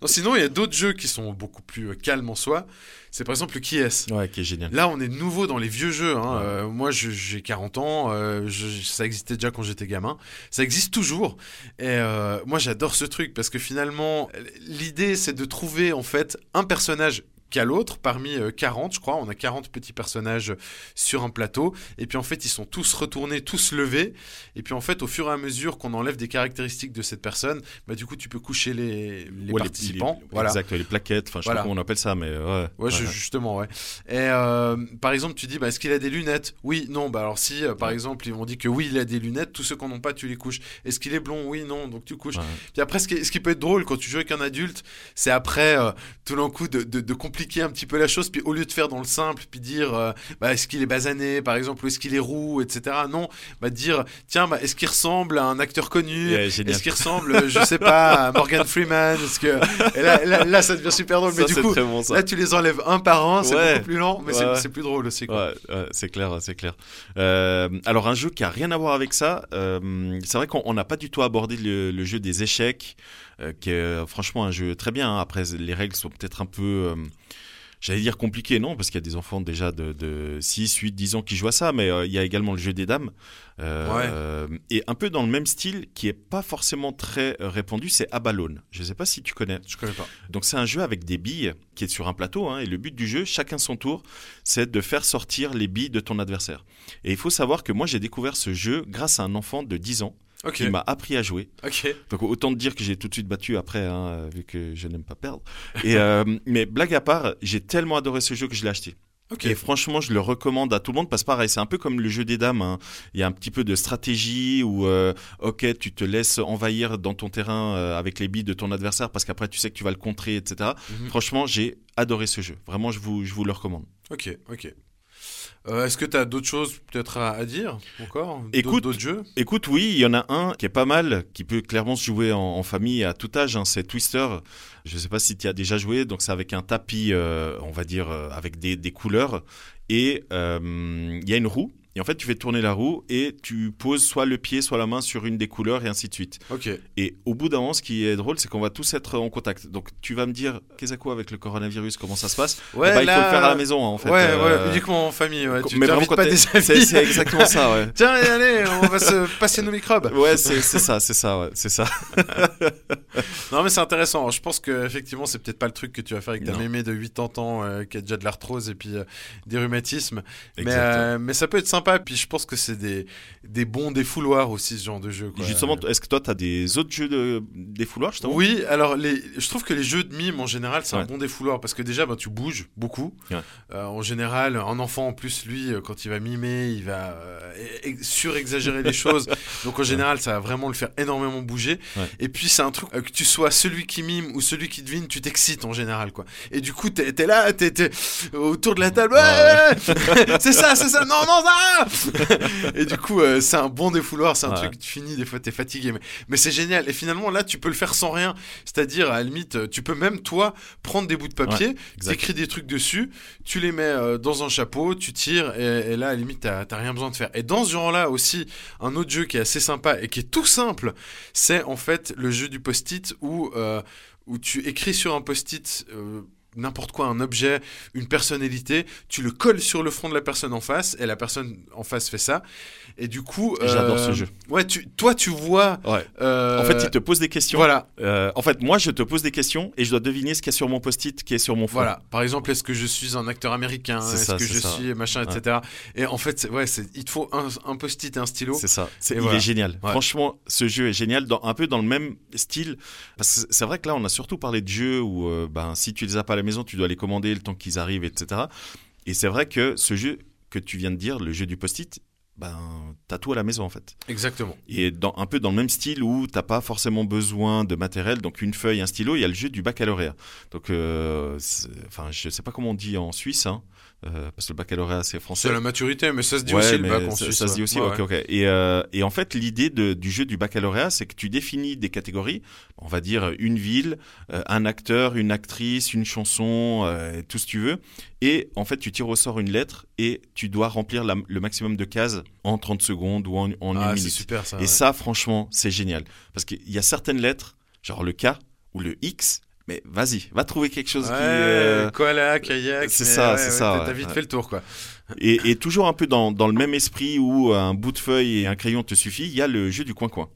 non, sinon, il y a d'autres jeux qui sont beaucoup plus euh, calmes en soi. C'est par exemple le Qui est Ouais, qui est génial. Là, on est nouveau dans les vieux jeux. hein. Ouais. Euh, moi, j'ai 40 ans. euh, je- ça existait déjà quand j'étais gamin. Ça existe toujours. Et euh, moi, j'adore ce truc parce que finalement, l'idée, c'est de trouver en fait un personnage qu'à l'autre, parmi euh, 40, je crois. On a 40 petits personnages sur un plateau. Et puis en fait, ils sont tous retournés, tous levés. Et puis en fait, au fur et à mesure qu'on enlève des caractéristiques de cette personne, bah, du coup, tu peux coucher les, les Ouais, participants. les- voilà. Exact, les plaquettes, enfin, je sais Voilà. pas comment on appelle ça, mais ouais. Ouais, je- justement, ouais. Et euh, par exemple, tu dis, bah, est-ce qu'il a des lunettes? Oui, non. Bah alors si, euh, par exemple, on dit que oui, il a des lunettes. Tous ceux qui n'en ont pas, tu les couches. Est-ce qu'il est blond? Oui, non. Donc tu couches. Puis après, ce qui, ce qui peut être drôle quand tu joues avec un adulte, c'est après euh, tout d'un coup de, de- de compliquer un petit peu la chose. Puis au lieu de faire dans le simple, puis dire, euh, bah, est-ce qu'il est basané, par exemple, ou est-ce qu'il est roux, etc. Non, bah dire, tiens, bah, est-ce qu'il ressemble à un acteur connu? Est-ce qu'il ressemble, je sais pas, à Morgan Freeman? Est-ce que là, là, là, ça devient super drôle. Ça, mais du coup, bon. Là, tu les enlèves un par un, c'est Ouais. beaucoup plus lent, mais Ouais, c'est- ouais. plus drôle aussi. C'est clair, c'est clair. Euh, alors un jeu qui a rien à voir avec ça, euh, c'est vrai qu'on on n'a pas du tout abordé le, le jeu des échecs, euh, qui est euh, franchement un jeu très bien. hein. Après, les règles sont peut-être un peu, euh, J'allais dire compliqué, non, parce qu'il y a des enfants déjà de, de 6, 8, 10 ans qui jouent à ça, mais euh, il y a également le jeu des dames. Euh, Et un peu dans le même style, qui est pas forcément très euh, répandu, c'est Abalone. Je sais pas si tu connais. Je connais pas. Donc c'est un jeu avec des billes qui est sur un plateau, hein, et le but du jeu, chacun son tour, c'est de faire sortir les billes de ton adversaire. Et il faut savoir que moi j'ai découvert ce jeu grâce à un enfant de 10 ans Ok. qui m'a appris à jouer. Donc autant te dire que j'ai tout de suite battu après, hein, vu que je n'aime pas perdre. Et euh, mais blague à part, j'ai tellement adoré ce jeu que je l'ai acheté. Et franchement, je le recommande à tout le monde parce que pareil, c'est un peu comme le jeu des dames. hein. Il y a un petit peu de stratégie où, euh, ok, tu te laisses envahir dans ton terrain euh, avec les billes de ton adversaire parce qu'après tu sais que tu vas le contrer, etc. Mhm. Franchement, j'ai adoré ce jeu. Vraiment, je vous, je vous le recommande. Ok. Ok. Euh, Est-ce que tu as d'autres choses peut-être à, à dire encore D'autres- Écoute, d'autres jeux Écoute, oui, il y en a un qui est pas mal, qui peut clairement se jouer en, en famille à tout âge. hein, c'est Twister. Je sais pas si tu as déjà joué. Donc c'est avec un tapis, euh, on va dire, euh, avec des, des couleurs. Et euh, il y a une roue. Et en fait, tu fais tourner la roue et tu poses soit le pied, soit la main sur une des couleurs et ainsi de suite. Ok. Et au bout d'un moment, ce qui est drôle, c'est qu'on va tous être en contact. Donc tu vas me dire, qu'est-ce à quoi avec le coronavirus Comment ça se passe? Ouais, Eh ben, Il faut le faire à la maison, hein, en fait. ouais, Euh, ouais, uniquement en famille. Ouais. Tu mais vraiment, pas des amis. c'est exactement ça, ouais. Tiens, allez, on va se passer nos microbes. Ouais, c'est c'est ça, c'est ça, ouais, c'est ça. Non, mais c'est intéressant. Je pense que effectivement, c'est peut-être pas le truc que tu vas faire avec ta mémé de 80 ans euh, qui a déjà de l'arthrose et puis euh, des rhumatismes. Mais, euh, mais ça peut être sympa. Puis je pense que c'est des, des bons défouloirs aussi, ce genre de jeu. Quoi. Justement, est-ce que toi, tu as des autres jeux de défouloirs justement? Oui, alors les, je trouve que les jeux de mime en général c'est un bon défouloir parce que déjà bah, tu bouges beaucoup. Ouais. Euh, en général, un enfant en plus lui euh, quand il va mimer, il va euh, e- surexagérer les choses. Donc en général, ça va vraiment le faire énormément bouger. Ouais. Et puis c'est un truc euh, que tu sois celui qui mime ou celui qui devine, tu t'excites en général quoi. Et du coup t'es es là, t'es t'es autour de la table, c'est ça, c'est ça, non non ça. Et du coup euh, c'est un bon défouloir, c'est un Ouais. truc tu finis des fois t'es fatigué, mais mais c'est génial. Et finalement, là, tu peux le faire sans rien. C'est-à-dire, à la limite, euh, tu peux même, toi, prendre des bouts de papier, exact. t'écris des trucs dessus, tu les mets euh, dans un chapeau, tu tires, et, et là, à la limite, t'as t'as rien besoin de faire. Et dans ce genre-là aussi, un autre jeu qui est assez sympa et qui est tout simple, c'est en fait le jeu du post-it où, euh, où tu écris sur un post-it. N'importe quoi, un objet, une personnalité, tu le colles sur le front de la personne en face, et la personne en face fait ça. Et du coup... J'adore euh, ce jeu. Ouais, tu, toi, tu vois... Ouais. euh, En fait, il te pose des questions. Voilà, Euh, en fait, moi, je te pose des questions et je dois deviner ce qu'il y a sur mon post-it qui est sur mon front. Voilà, par exemple, est-ce que je suis un acteur américain? Est-ce que je ça. suis machin, etc. Et en fait, ouais, il te faut un, un post-it et un stylo. C'est ça. C'est- Et il voilà. est génial. Ouais. Franchement, ce jeu est génial, dans, un peu dans le même style. Parce que c'est vrai que là, on a surtout parlé de jeux où, ben, si tu les as pas à la maison, tu dois les commander le temps qu'ils arrivent, etc. Et c'est vrai que ce jeu que tu viens de dire, le jeu du post-it, ben, t'as tout à la maison en fait. Exactement. Et dans, un peu dans le même style où t'as pas forcément besoin de matériel, donc une feuille, un stylo, il y a le jeu du baccalauréat. Donc, euh, enfin, je sais pas comment on dit en Suisse, hein, euh, parce que le baccalauréat c'est français. C'est la maturité, mais ça se dit Ouais, aussi le bac en ça, Suisse. ça se dit aussi, Ouais, ok, ok. Et, euh, et en fait, l'idée du jeu du baccalauréat, c'est que tu définis des catégories. On va dire une ville, euh, un acteur, une actrice, une chanson, tout ce que tu veux. Et en fait, tu tires au sort une lettre et tu dois remplir la- le maximum de cases en 30 secondes ou en, en Ah, une c'est minute. super ça. Et ouais. ça, franchement, c'est génial. Parce qu'il y a certaines lettres, genre le K ou le X, mais vas-y, va trouver quelque chose Ouais, qui... euh, koala, kayak. c'est ça, ouais, c'est ouais, ça, T'as vite fait le tour, quoi. Et, et toujours un peu dans, dans le même esprit où un bout de feuille et un crayon te suffit, il y a le jeu du coin-coin.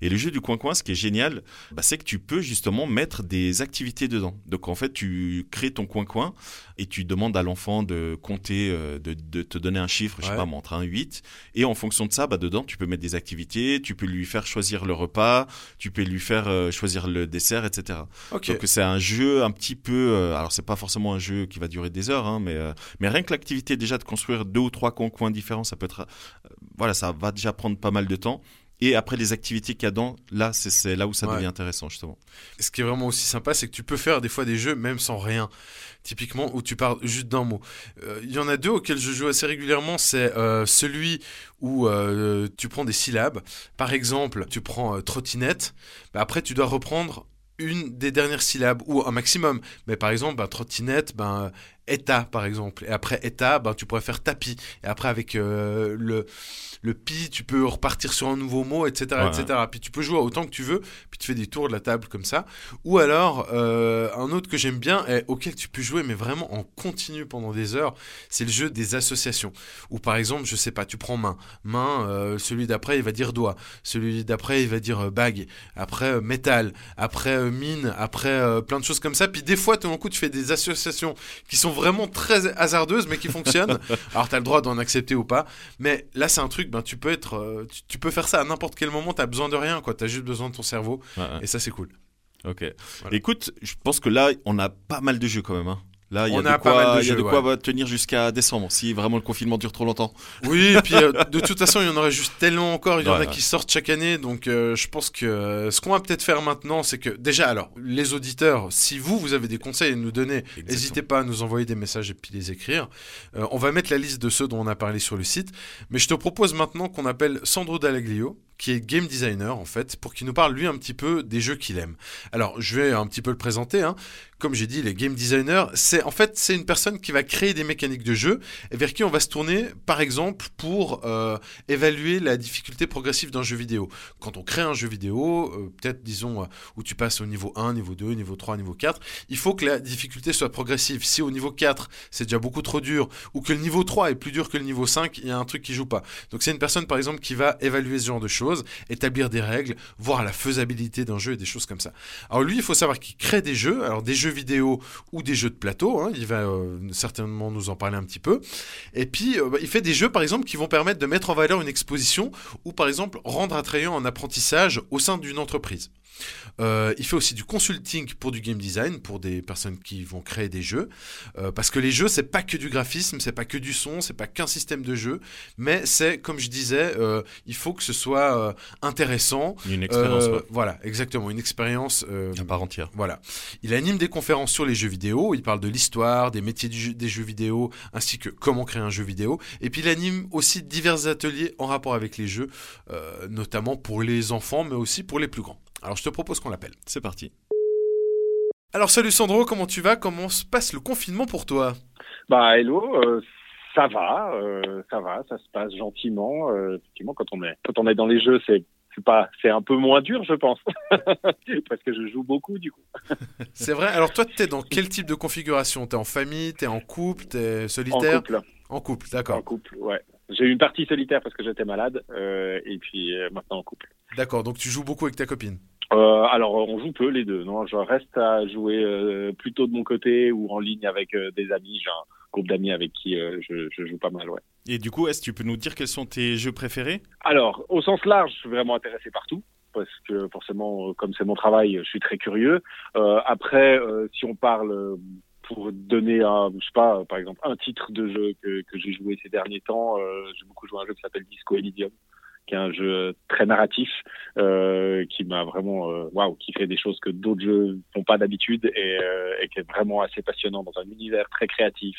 Et le jeu du coin-coin, ce qui est génial, bah, c'est que tu peux justement mettre des activités dedans. Donc en fait, tu crées ton coin-coin et tu demandes à l'enfant de compter, euh, de, de te donner un chiffre, je sais Ouais. pas, moi, entre 1 et 8. Et en fonction de ça, bah, dedans, tu peux mettre des activités, tu peux lui faire choisir le repas, tu peux lui faire euh, choisir le dessert, etc. Ok. Donc c'est un jeu un petit peu. euh, alors c'est pas forcément un jeu qui va durer des heures, hein, mais euh, mais rien que l'activité déjà de construire deux ou trois coins différents, ça peut être. voilà, ça va déjà prendre pas mal de temps. Et après les activités qu'il y a dans, là c'est- là où ça Ouais. devient intéressant justement. Ce qui est vraiment aussi sympa, c'est que tu peux faire des fois des jeux même sans rien. Typiquement, où tu parles juste d'un mot. Euh, Il y en a deux auxquels je joue assez régulièrement. C'est euh, celui où euh, tu prends des syllabes. Par exemple, tu prends trottinette. Bah, après, tu dois reprendre une des dernières syllabes ou un maximum. Mais par exemple, bah, trottinette, ben état par exemple. Et après état, ben, tu pourrais faire tapis. Et après avec euh, le le pi, tu peux repartir sur un nouveau mot, etc., Ouais. etc. Puis tu peux jouer autant que tu veux. Puis tu fais des tours de la table comme ça. Ou alors euh, un autre que j'aime bien et auquel tu peux jouer mais vraiment en continu pendant des heures, c'est le jeu des associations. Ou par exemple, je sais pas, tu prends main, main, euh, celui d'après il va dire doigt, celui d'après il va dire bague, après métal, après mine, après plein de choses comme ça. Puis des fois, tout d'un coup, tu fais des associations qui sont vraiment très hasardeuses mais qui fonctionnent. Alors tu as le droit d'en accepter ou pas. Mais là, c'est un truc, ben, tu peux être, euh, tu, tu peux faire ça à n'importe quel moment. T'as besoin de rien, quoi. T'as juste besoin de ton cerveau. Ouais, ouais. Et ça, c'est cool. Ok. Voilà. Écoute, je pense que là, on a pas mal de jeux quand même. hein. Là, il y a de a quoi, de y a de quoi ouais. tenir jusqu'à décembre, si vraiment le confinement dure trop longtemps. Oui, et puis euh, de toute façon, il y en aurait juste tellement encore. Il y en Ouais, a ouais. qui sortent chaque année. Donc, euh, je pense que euh, ce qu'on va peut-être faire maintenant, c'est que déjà, alors, les auditeurs, si vous, vous avez des conseils à nous donner, n'hésitez pas à nous envoyer des messages et puis les écrire. On va mettre la liste de ceux dont on a parlé sur le site. Mais je te propose maintenant qu'on appelle Sandro Dallaglio, qui est game designer en fait, pour qu'il nous parle lui un petit peu des jeux qu'il aime. Alors, je vais un petit peu le présenter. Hein. Comme j'ai dit, les game designers, c'est en fait c'est une personne qui va créer des mécaniques de jeu et vers qui on va se tourner, par exemple, pour euh, évaluer la difficulté progressive d'un jeu vidéo. Quand on crée un jeu vidéo, euh, peut-être disons euh, où tu passes au niveau 1, niveau 2, niveau 3, niveau 4, il faut que la difficulté soit progressive. Si au niveau 4, c'est déjà beaucoup trop dur, ou que le niveau 3 est plus dur que le niveau 5, il y a un truc qui joue pas. Donc c'est une personne, par exemple, qui va évaluer ce genre de choses, établir des règles, voir la faisabilité d'un jeu et des choses comme ça. Alors lui, il faut savoir qu'il crée des jeux, alors des jeux vidéo ou des jeux de plateau, hein, il va euh, certainement nous en parler un petit peu. Et puis, euh, bah, il fait des jeux, par exemple, qui vont permettre de mettre en valeur une exposition ou, par exemple, rendre attrayant un apprentissage au sein d'une entreprise. Euh, il fait aussi du consulting pour du game design, pour des personnes qui vont créer des jeux, Euh, parce que les jeux c'est pas que du graphisme, c'est pas que du son, c'est pas qu'un système de jeu, mais c'est comme je disais, euh, il faut que ce soit intéressant. Une expérience ouais, Voilà, exactement, une expérience. à part entière. voilà. Il anime des conférences sur les jeux vidéo. Il parle de l'histoire, des métiers du jeu- des jeux vidéo, ainsi que comment créer un jeu vidéo. Et puis il anime aussi divers ateliers en rapport avec les jeux, notamment pour les enfants, mais aussi pour les plus grands. Alors je te propose qu'on l'appelle. C'est parti. Alors salut Sandro, comment tu vas? Comment se passe le confinement pour toi? Bah hello, euh, ça va, euh, ça va, ça se passe gentiment. Euh, effectivement, quand on est quand on est dans les jeux, c'est c'est pas c'est un peu moins dur, je pense, parce que je joue beaucoup du coup. C'est vrai Alors toi, t'es dans quel type de configuration? T'es en famille T'es en couple T'es En solitaire couple, En couple, en d'accord. couple, ouais. J'ai eu une partie solitaire parce que j'étais malade, euh, et puis euh, maintenant en couple. D'accord, donc tu joues beaucoup avec ta copine. Euh, alors on joue peu les deux, non Je reste à jouer euh, plutôt de mon côté ou en ligne avec euh, des amis. J'ai un groupe d'amis avec qui euh, je, je joue pas mal, ouais. Et du coup, est-ce que tu peux nous dire quels sont tes jeux préférés? Alors, au sens large, je suis vraiment intéressé par tout, parce que forcément, comme c'est mon travail, je suis très curieux. Euh, après, euh, si on parle pour donner un, je sais pas, par exemple, un titre de jeu que, que j'ai joué ces derniers temps, euh, j'ai beaucoup joué à un jeu qui s'appelle Disco Elysium, qui est un jeu très narratif, euh, qui m'a vraiment, euh, waouh, qui fait des choses que d'autres jeux font pas d'habitude et, euh, et qui est vraiment assez passionnant dans un univers très créatif.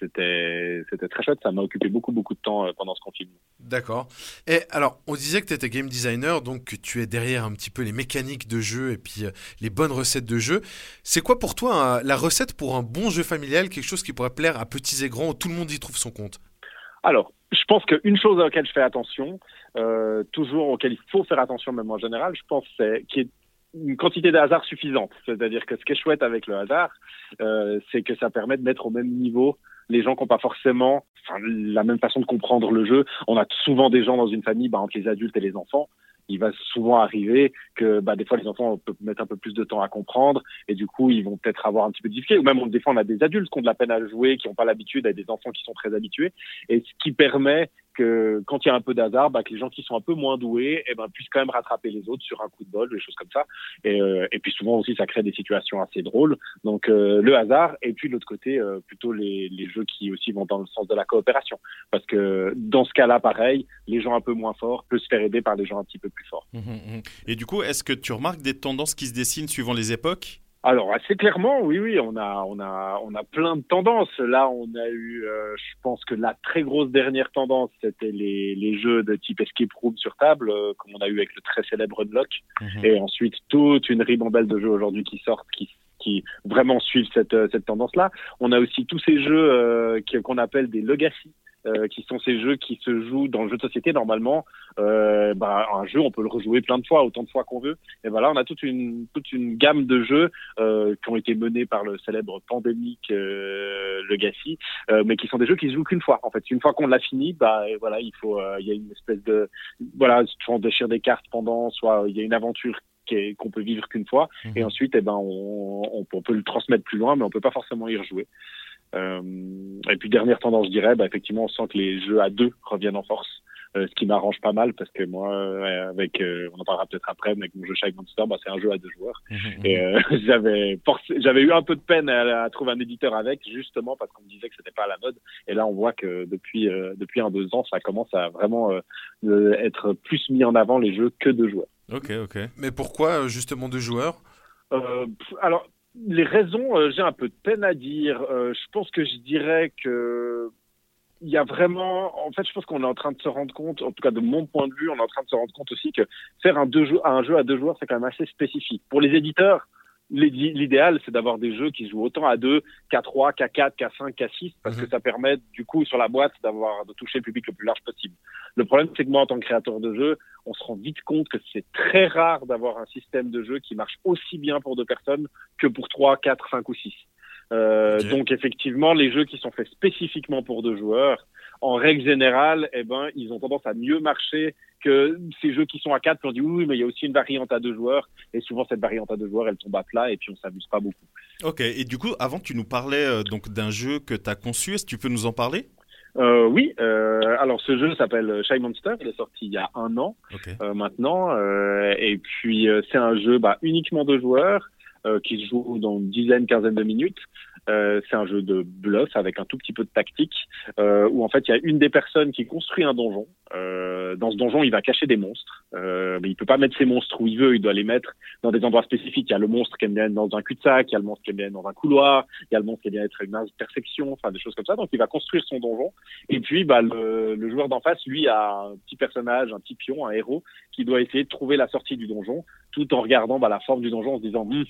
C'était, c'était très chouette. Ça m'a occupé beaucoup, beaucoup de temps pendant ce confinement. D'accord. Et alors, on disait que tu étais game designer, donc que tu es derrière un petit peu les mécaniques de jeu et puis les bonnes recettes de jeu. C'est quoi pour toi la recette pour un bon jeu familial, quelque chose qui pourrait plaire à petits et grands, où tout le monde y trouve son compte? Alors, je pense qu'une chose à laquelle je fais attention, euh, toujours auquel il faut faire attention même en général, je pense c'est qu'il y ait une quantité de hasard suffisante. C'est-à-dire que ce qui est chouette avec le hasard, euh, c'est que ça permet de mettre au même niveau les gens qui n'ont pas forcément la même façon de comprendre le jeu. On a souvent des gens dans une famille, bah, entre les adultes et les enfants, il va souvent arriver que bah, des fois les enfants peuvent mettre un peu plus de temps à comprendre et du coup ils vont peut-être avoir un petit peu de difficulté. Ou même on, des fois on a des adultes qui ont de la peine à jouer qui n'ont pas l'habitude et des enfants qui sont très habitués. Et ce qui permet que quand il y a un peu d'hasard bah, que les gens qui sont un peu moins doués eh ben, puissent quand même rattraper les autres sur un coup de bol des choses comme ça. Et, euh, puis souvent aussi ça crée des situations assez drôles. Donc euh, le hasard et puis de l'autre côté euh, plutôt les, les jeux qui aussi vont dans le sens de la coopération. Parce que dans ce cas-là pareil les gens un peu moins forts peuvent se faire aider par des gens un petit peu plus forts. Mhm, mhm. Et du coup, est-ce que tu remarques des tendances qui se dessinent suivant les époques? Alors assez clairement, oui, oui, on a, on a, on a plein de tendances. Là, on a eu, euh, je pense que la très grosse dernière tendance, c'était les, les jeux de type escape room sur table, euh, comme on a eu avec le très célèbre Unlock, Mhm. et ensuite toute une ribambelle de jeux aujourd'hui qui sortent, qui qui vraiment suivent cette, cette tendance-là. On a aussi tous ces jeux qu'on appelle des legacy. Euh, qui sont ces jeux qui se jouent dans le jeu de société normalement. Euh, bah, un jeu, on peut le rejouer plein de fois, autant de fois qu'on veut. Et voilà, on a toute une toute une gamme de jeux euh, qui ont été menés par le célèbre pandémique euh, Legacy, euh, mais qui sont des jeux qui se jouent qu'une fois. En fait, une fois qu'on l'a fini, bah voilà, il faut, il y a une espèce de voilà, soit on déchire des cartes pendant, soit il y a une aventure qu'on peut vivre qu'une fois, mhm. et ensuite, eh ben, on, on, on, peut le transmettre plus loin, mais on peut pas forcément y rejouer. Euh, et puis dernière tendance, je dirais, bah, effectivement, on sent que les jeux à deux reviennent en force. Euh, ce qui m'arrange pas mal parce que moi, euh, avec, euh, on en parlera peut-être après, mais avec mon jeu Shy Monster, bah, c'est un jeu à deux joueurs. Mhm, mhm. Et j'avais j'avais eu un peu de peine à, à, trouver un éditeur avec, justement parce qu'on me disait que c'était pas à la mode. Et là, on voit que depuis depuis un deux ans, ça commence à vraiment être plus mis en avant les jeux que deux joueurs. Ok, ok. Mais pourquoi justement deux joueurs? Alors les raisons, euh, j'ai un peu de peine à dire. Euh, je pense que je dirais que il y a vraiment, en fait, je pense qu'on est en train de se rendre compte, en tout cas de mon point de vue, on est en train de se rendre compte aussi que faire un, un jeu à deux joueurs, c'est quand même assez spécifique. Pour les éditeurs, l'idéal, c'est d'avoir des jeux qui jouent autant à 2 qu'à 3, qu'à 4, qu'à 5, qu'à 6, parce que mhm. ça permet, du coup, sur la boîte, d'avoir, de toucher le public le plus large possible. Le problème, c'est que moi, en tant que créateur de jeux, on se rend vite compte que c'est très rare d'avoir un système de jeu qui marche aussi bien pour deux personnes que pour 3, 4, 5 ou 6. Euh, Donc, effectivement, les jeux qui sont faits spécifiquement pour deux joueurs, en règle générale, eh ben, ils ont tendance à mieux marcher que ces jeux qui sont à 4, puis on dit oui, mais il y a aussi une variante à deux joueurs, et souvent cette variante à deux joueurs, elle tombe à plat, et puis on s'amuse pas beaucoup. Ok, et du coup, avant tu nous parlais euh, donc d'un jeu que tu as conçu, est-ce que tu peux nous en parler? Euh, oui, euh, alors ce jeu s'appelle Shy Monster, il est sorti il y a un an euh, maintenant, euh, et puis c'est un jeu bah, uniquement de joueurs qui se joue dans une dizaine, quinzaine de minutes. Euh, c'est un jeu de bluff avec un tout petit peu de tactique, euh, où en fait il y a une des personnes qui construit un donjon. Euh, dans ce donjon, il va cacher des monstres, euh, mais il peut pas mettre ses monstres où il veut. Il doit les mettre dans des endroits spécifiques. Il y a le monstre qui aime bien être dans un cul-de-sac, il y a le monstre qui aime bien être dans un couloir, il y a le monstre qui aime bien être une intersection, enfin des choses comme ça. Donc il va construire son donjon. Et puis bah, le, le joueur d'en face, lui, a un petit personnage, un petit pion, un héros, qui doit essayer de trouver la sortie du donjon, tout en regardant bah, la forme du donjon, en se disant hm,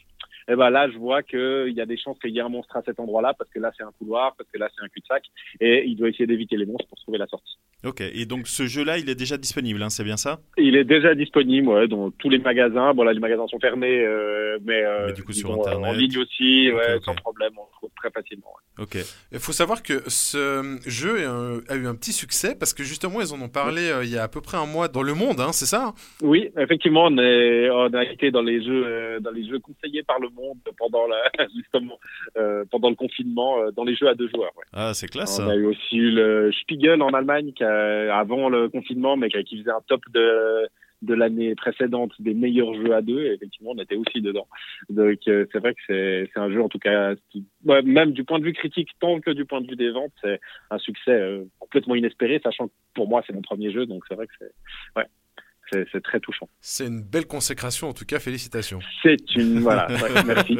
et eh ben là, je vois qu'il y a des chances qu'il y ait un monstre à cet endroit-là, parce que là, c'est un couloir, parce que là, c'est un cul-de-sac, et il doit essayer d'éviter les monstres pour trouver la sortie. Ok, et donc ce jeu-là, il est déjà disponible, hein, c'est bien ça? Il est déjà disponible, ouais, dans tous les magasins. Bon, là, les magasins sont fermés, euh, mais, euh, du coup, sur Internet. en ligne aussi, ouais, sans problème, on trouve très facilement. Ok. Il faut savoir que ce jeu a eu un petit succès, parce que justement, ils en ont parlé euh, il y a à peu près un mois dans le monde, hein, c'est ça? Oui, effectivement, on, est, on a été dans les jeux, dans les jeux conseillés par le monde pendant la, justement euh, pendant le confinement euh, dans les jeux à deux joueurs. Ouais. Ah, c'est classe. On a eu aussi le Spiegel en Allemagne qui a, avant le confinement, mais qui, faisait un top de de l'année précédente des meilleurs jeux à deux et effectivement on était aussi dedans donc euh, c'est vrai que c'est c'est un jeu en tout cas qui, ouais, même du point de vue critique tant que du point de vue des ventes c'est un succès euh, complètement inespéré sachant que pour moi c'est mon premier jeu donc c'est vrai que c'est ouais c'est très touchant. C'est une belle consécration, en tout cas, félicitations. C'est une. Voilà, merci.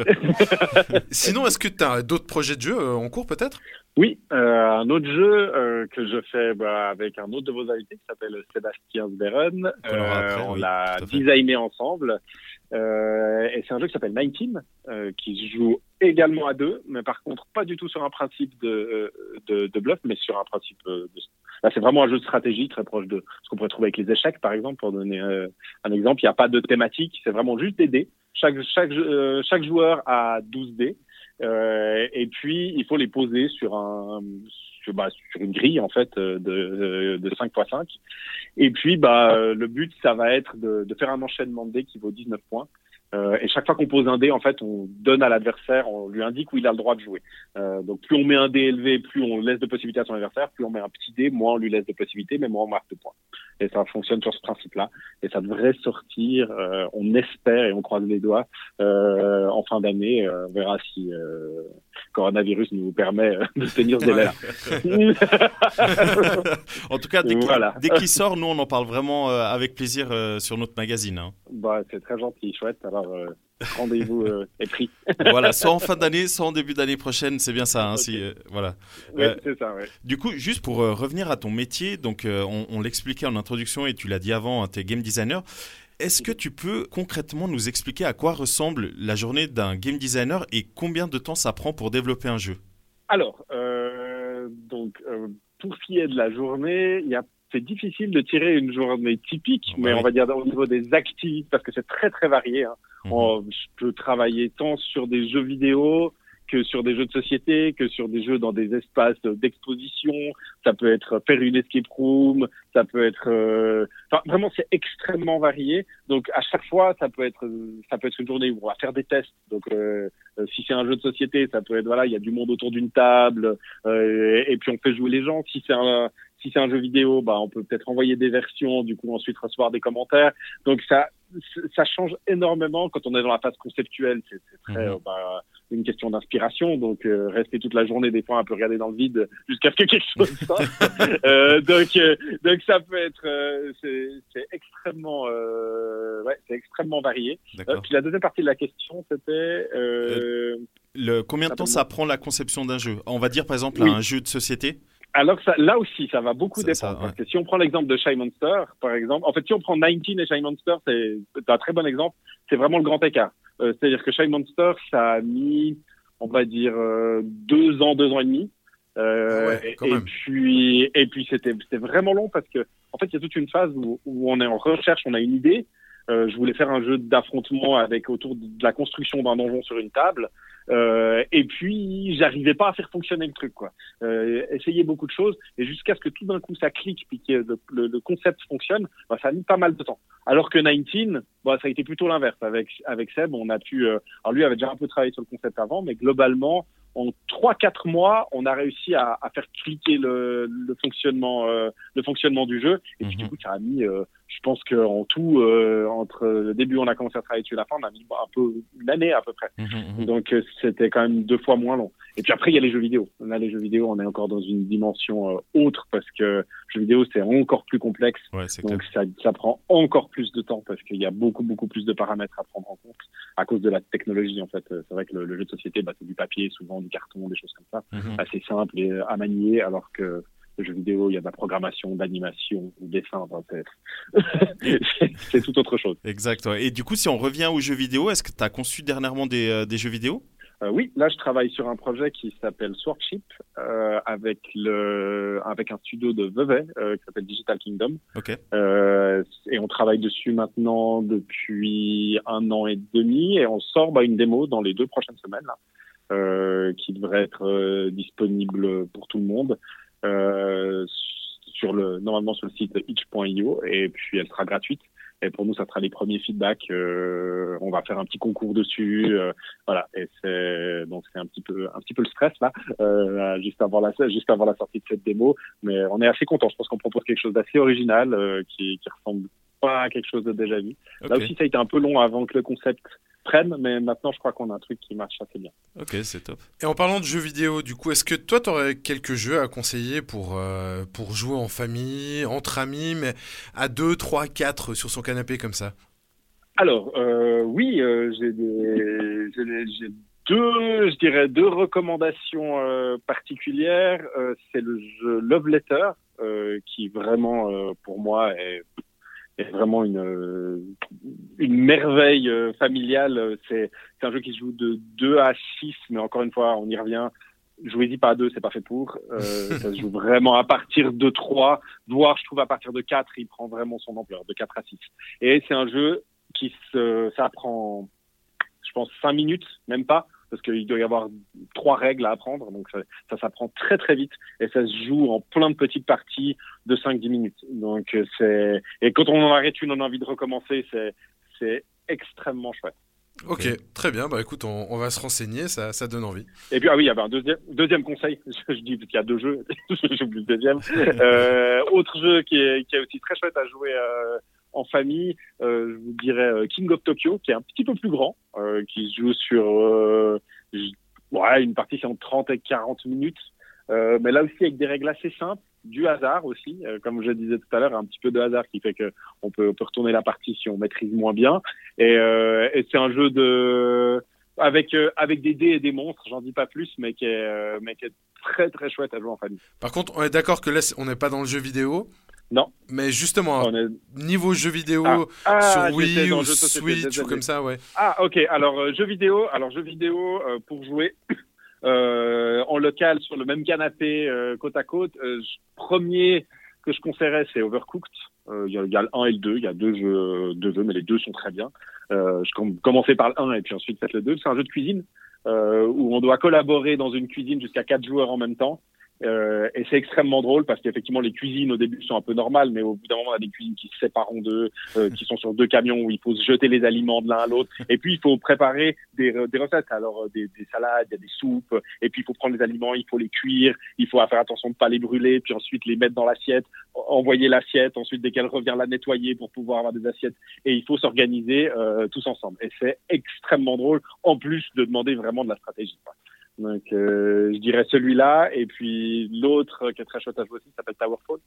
Sinon, est-ce que tu as d'autres projets de jeux euh, en cours, peut-être? Oui, euh, un autre jeu euh, que je fais bah, avec un autre de vos invités qui s'appelle Sébastien Zberen. on l'a designé ensemble. Et c'est un jeu qui s'appelle 19, qui se joue également à deux, mais par contre pas du tout sur un principe de, de, de bluff, mais sur un principe de, Là, c'est vraiment un jeu de stratégie très proche de ce qu'on pourrait trouver avec les échecs, par exemple, pour donner euh, un exemple. Il n'y a pas de thématique, c'est vraiment juste des dés. Chaque, chaque, euh, chaque joueur a 12 dés. Euh, et puis, il faut les poser sur un sur, bah, sur une grille en fait de, de 5 x 5. Et puis, bah, le but, ça va être de, de faire un enchaînement de dés qui vaut 19 points. Euh, et chaque fois qu'on pose un dé, en fait, on donne à l'adversaire, on lui indique où il a le droit de jouer. Euh, donc plus on met un dé élevé, plus on laisse de possibilités à son adversaire, plus on met un petit dé, moins on lui laisse de possibilités, mais moins on marque de points. Et ça fonctionne sur ce principe-là. Et ça devrait sortir, euh, on espère et on croise les doigts, euh, en fin d'année. Euh, on verra si euh, coronavirus nous permet de tenir ce délai en tout cas, dès qu'il sort, nous on en parle vraiment avec plaisir sur notre magazine. Hein. Bah, c'est très gentil, chouette. Alors, rendez-vous est pris. voilà, soit en fin d'année, soit en début d'année prochaine, c'est bien ça. Hein, si, voilà. c'est ça, ouais. Du coup, juste pour revenir à ton métier, donc on, on l'expliquait en introduction et tu l'as dit avant, hein, tu es game designer. Est-ce que tu peux concrètement nous expliquer à quoi ressemble la journée d'un game designer et combien de temps ça prend pour développer un jeu? Alors, euh, donc, euh, pour ce qui est de la journée, il y a c'est difficile de tirer une journée typique, Ouais, mais oui. on va dire au niveau des activités, parce que c'est très très varié. Hein. Mhm. On- je peux travailler tant sur des jeux vidéo que sur des jeux de société, que sur des jeux dans des espaces d'exposition. Ça peut être faire une escape room, ça peut être, euh, enfin vraiment c'est extrêmement varié. Donc à chaque fois, ça peut être, ça peut être une journée où on va faire des tests. Donc euh, euh, si c'est un jeu de société, ça peut être voilà, il y a du monde autour d'une table, euh, et puis on fait jouer les gens. Si c'est un si c'est un jeu vidéo, bah, on peut peut-être envoyer des versions, du coup ensuite recevoir des commentaires. Donc ça, ça change énormément quand on est dans la phase conceptuelle. C'est très Mhm. euh, bah, une question d'inspiration. Donc euh, rester toute la journée des fois un peu regarder dans le vide jusqu'à ce que quelque chose sorte. euh, donc euh, donc ça peut être c'est extrêmement ouais c'est extrêmement varié. Puis la deuxième partie de la question c'était Le, combien de temps ça prend la conception d'un jeu? On va dire par exemple Oui. un jeu de société? Alors ça, là aussi, ça va beaucoup dépendre. ça, Parce que si on prend l'exemple de Shy Monster, par exemple, en fait, si on prend 19 et Shy Monster, c'est un très bon exemple. C'est vraiment le grand écart. Euh, C'est-à-dire que Shy Monster, ça a mis, on va dire, euh, deux ans, deux ans et demi. Euh, Ah ouais, et, puis, et puis c'était c'était vraiment long parce que, en fait, il y a toute une phase où, où on est en recherche, on a une idée. Euh, je voulais faire un jeu d'affrontement avec autour de la construction d'un donjon sur une table. Euh, et puis, j'arrivais pas à faire fonctionner le truc, quoi. Euh, essayer beaucoup de choses et jusqu'à ce que tout d'un coup ça clique puis que le, le- le concept fonctionne, bah, ça a mis pas mal de temps. Alors que 19, bah, ça a été plutôt l'inverse. Avec avec Seb, on a pu. euh, alors lui avait déjà un peu travaillé sur le concept avant, mais globalement, en trois quatre mois, on a réussi à, à faire cliquer le, le fonctionnement euh, le fonctionnement du jeu. Et puis Mhm. du coup, ça a mis. euh, je pense qu'en tout, euh, entre le début où on a commencé à travailler dessus et la fin, on a mis un peu une année à peu près. Mhm, mhm. Donc euh, c'était quand même deux fois moins long. Et puis après il y a les jeux vidéo. Là les jeux vidéo, on est encore dans une dimension euh, autre parce que jeux vidéo c'est encore plus complexe. Ouais. Donc ça, ça prend encore plus de temps parce qu'il y a beaucoup beaucoup plus de paramètres à prendre en compte à cause de la technologie en fait. Euh, C'est vrai que le, le jeu de société, bah, c'est du papier, souvent du carton, des choses comme ça, assez simple et euh, à manier, alors que le jeu vidéo, il y a de la programmation, d'animation, du dessin. Enfin, c'est- tout autre chose. Exact. ouais. Et du coup, si on revient aux jeux vidéo, est-ce que tu as conçu dernièrement des, euh, des jeux vidéo? Euh, oui, là je travaille sur un projet qui s'appelle Swordship euh, avec le avec un studio de Vevey euh, qui s'appelle Digital Kingdom Ok. euh, et on travaille dessus maintenant depuis un an et demi et on sort bah, une démo dans les deux prochaines semaines là, qui devrait être disponible pour tout le monde sur le normalement sur le site itch.io et puis elle sera gratuite. Et pour nous, ça sera les premiers feedbacks. Euh, on va faire un petit concours dessus. euh, voilà. Et c'est donc c'est un petit peu un petit peu le stress là, euh, juste avant la juste avant la sortie de cette démo. Mais on est assez content. Je pense qu'on propose quelque chose d'assez original euh, qui qui ressemble pas à quelque chose de déjà vu. Là Ok, aussi, ça a été un peu long avant que le concept mais maintenant, je crois qu'on a un truc qui marche assez bien. ok, c'est top. Et en parlant de jeux vidéo, du coup, est-ce que toi, tu aurais quelques jeux à conseiller pour, euh, pour jouer en famille, entre amis, mais à 2, 3, 4 sur son canapé comme ça? Alors, euh, oui, euh, j'ai des, deux, je dirais deux recommandations euh, particulières. Euh, c'est le jeu Love Letter, euh, qui vraiment, euh, pour moi, est, est vraiment une, euh, une merveille euh, familiale. C'est, c'est un jeu qui se joue de 2 à 6, mais encore une fois, on y revient. Jouez-y pas à 2, c'est pas fait pour. Euh, ça se joue vraiment à partir de 3, voire je trouve à partir de 4, il prend vraiment son ampleur, de 4 à 6. Et c'est un jeu qui se, ça prend, je pense, 5 minutes, même pas, parce qu'il doit y avoir trois règles à apprendre, donc ça, ça s'apprend très très vite et ça se joue en plein de petites parties de 5-10 minutes. Donc euh, c'est et quand on en arrête une, on a envie de recommencer, c'est c'est extrêmement chouette. Ok, très bien. Bah écoute, on, on va se renseigner, ça, ça donne envie. Et puis ah oui, il y avait un deuxième deuxième conseil. Je, je dis parce qu'il y a deux jeux, j'oublie le deuxième. Euh, autre jeu qui est qui est aussi très chouette à jouer. Euh, en famille, euh, je vous dirais euh, King of Tokyo, qui est un petit peu plus grand, euh, qui se joue sur une partie c'est entre 30 et 40 minutes, mais là aussi avec des règles assez simples, du hasard aussi, comme je disais tout à l'heure, un petit peu de hasard qui fait que on peut, retourner la partie si on maîtrise moins bien, et, c'est un jeu de avec des dés et des monstres, j'en dis pas plus, mais qui est mais qui est très très chouette à jouer en famille. Par contre, on est d'accord que là, on n'est pas dans le jeu vidéo. Non. Mais justement, est- niveau jeux vidéo, Ah, ah, sur Wii dans ou Switch ou comme ça, ouais. Ah, ok. Alors, euh, jeux vidéo, alors jeux vidéo euh, pour jouer euh, en local sur le même canapé euh, côte à côte. euh, premier que je conseillerais, c'est Overcooked. Euh, Il y, a- il y a le 1 et le 2. Il y a deux jeux, deux jeux, mais les deux sont très bien. Euh, je com- commençais par le 1 et puis ensuite faites le 2. C'est un jeu de cuisine euh, où on doit collaborer dans une cuisine jusqu'à quatre joueurs en même temps. Euh, et c'est extrêmement drôle parce qu'effectivement les cuisines au début sont un peu normales, mais au bout d'un moment on a des cuisines qui se séparent en deux, euh, qui sont sur deux camions où il faut se jeter les aliments de l'un à l'autre. Et puis il faut préparer des, re- des recettes, alors euh, des, des salades, il y a des soupes. Et puis il faut prendre les aliments, il faut les cuire, il faut faire attention de pas les brûler, puis ensuite les mettre dans l'assiette, envoyer l'assiette, ensuite dès qu'elle revient la nettoyer pour pouvoir avoir des assiettes. Et il faut s'organiser euh, tous ensemble. Et c'est extrêmement drôle, en plus de demander vraiment de la stratégie. Donc euh, je dirais celui-là et puis l'autre qui est très chouette à jouer aussi s'appelle Towerfall.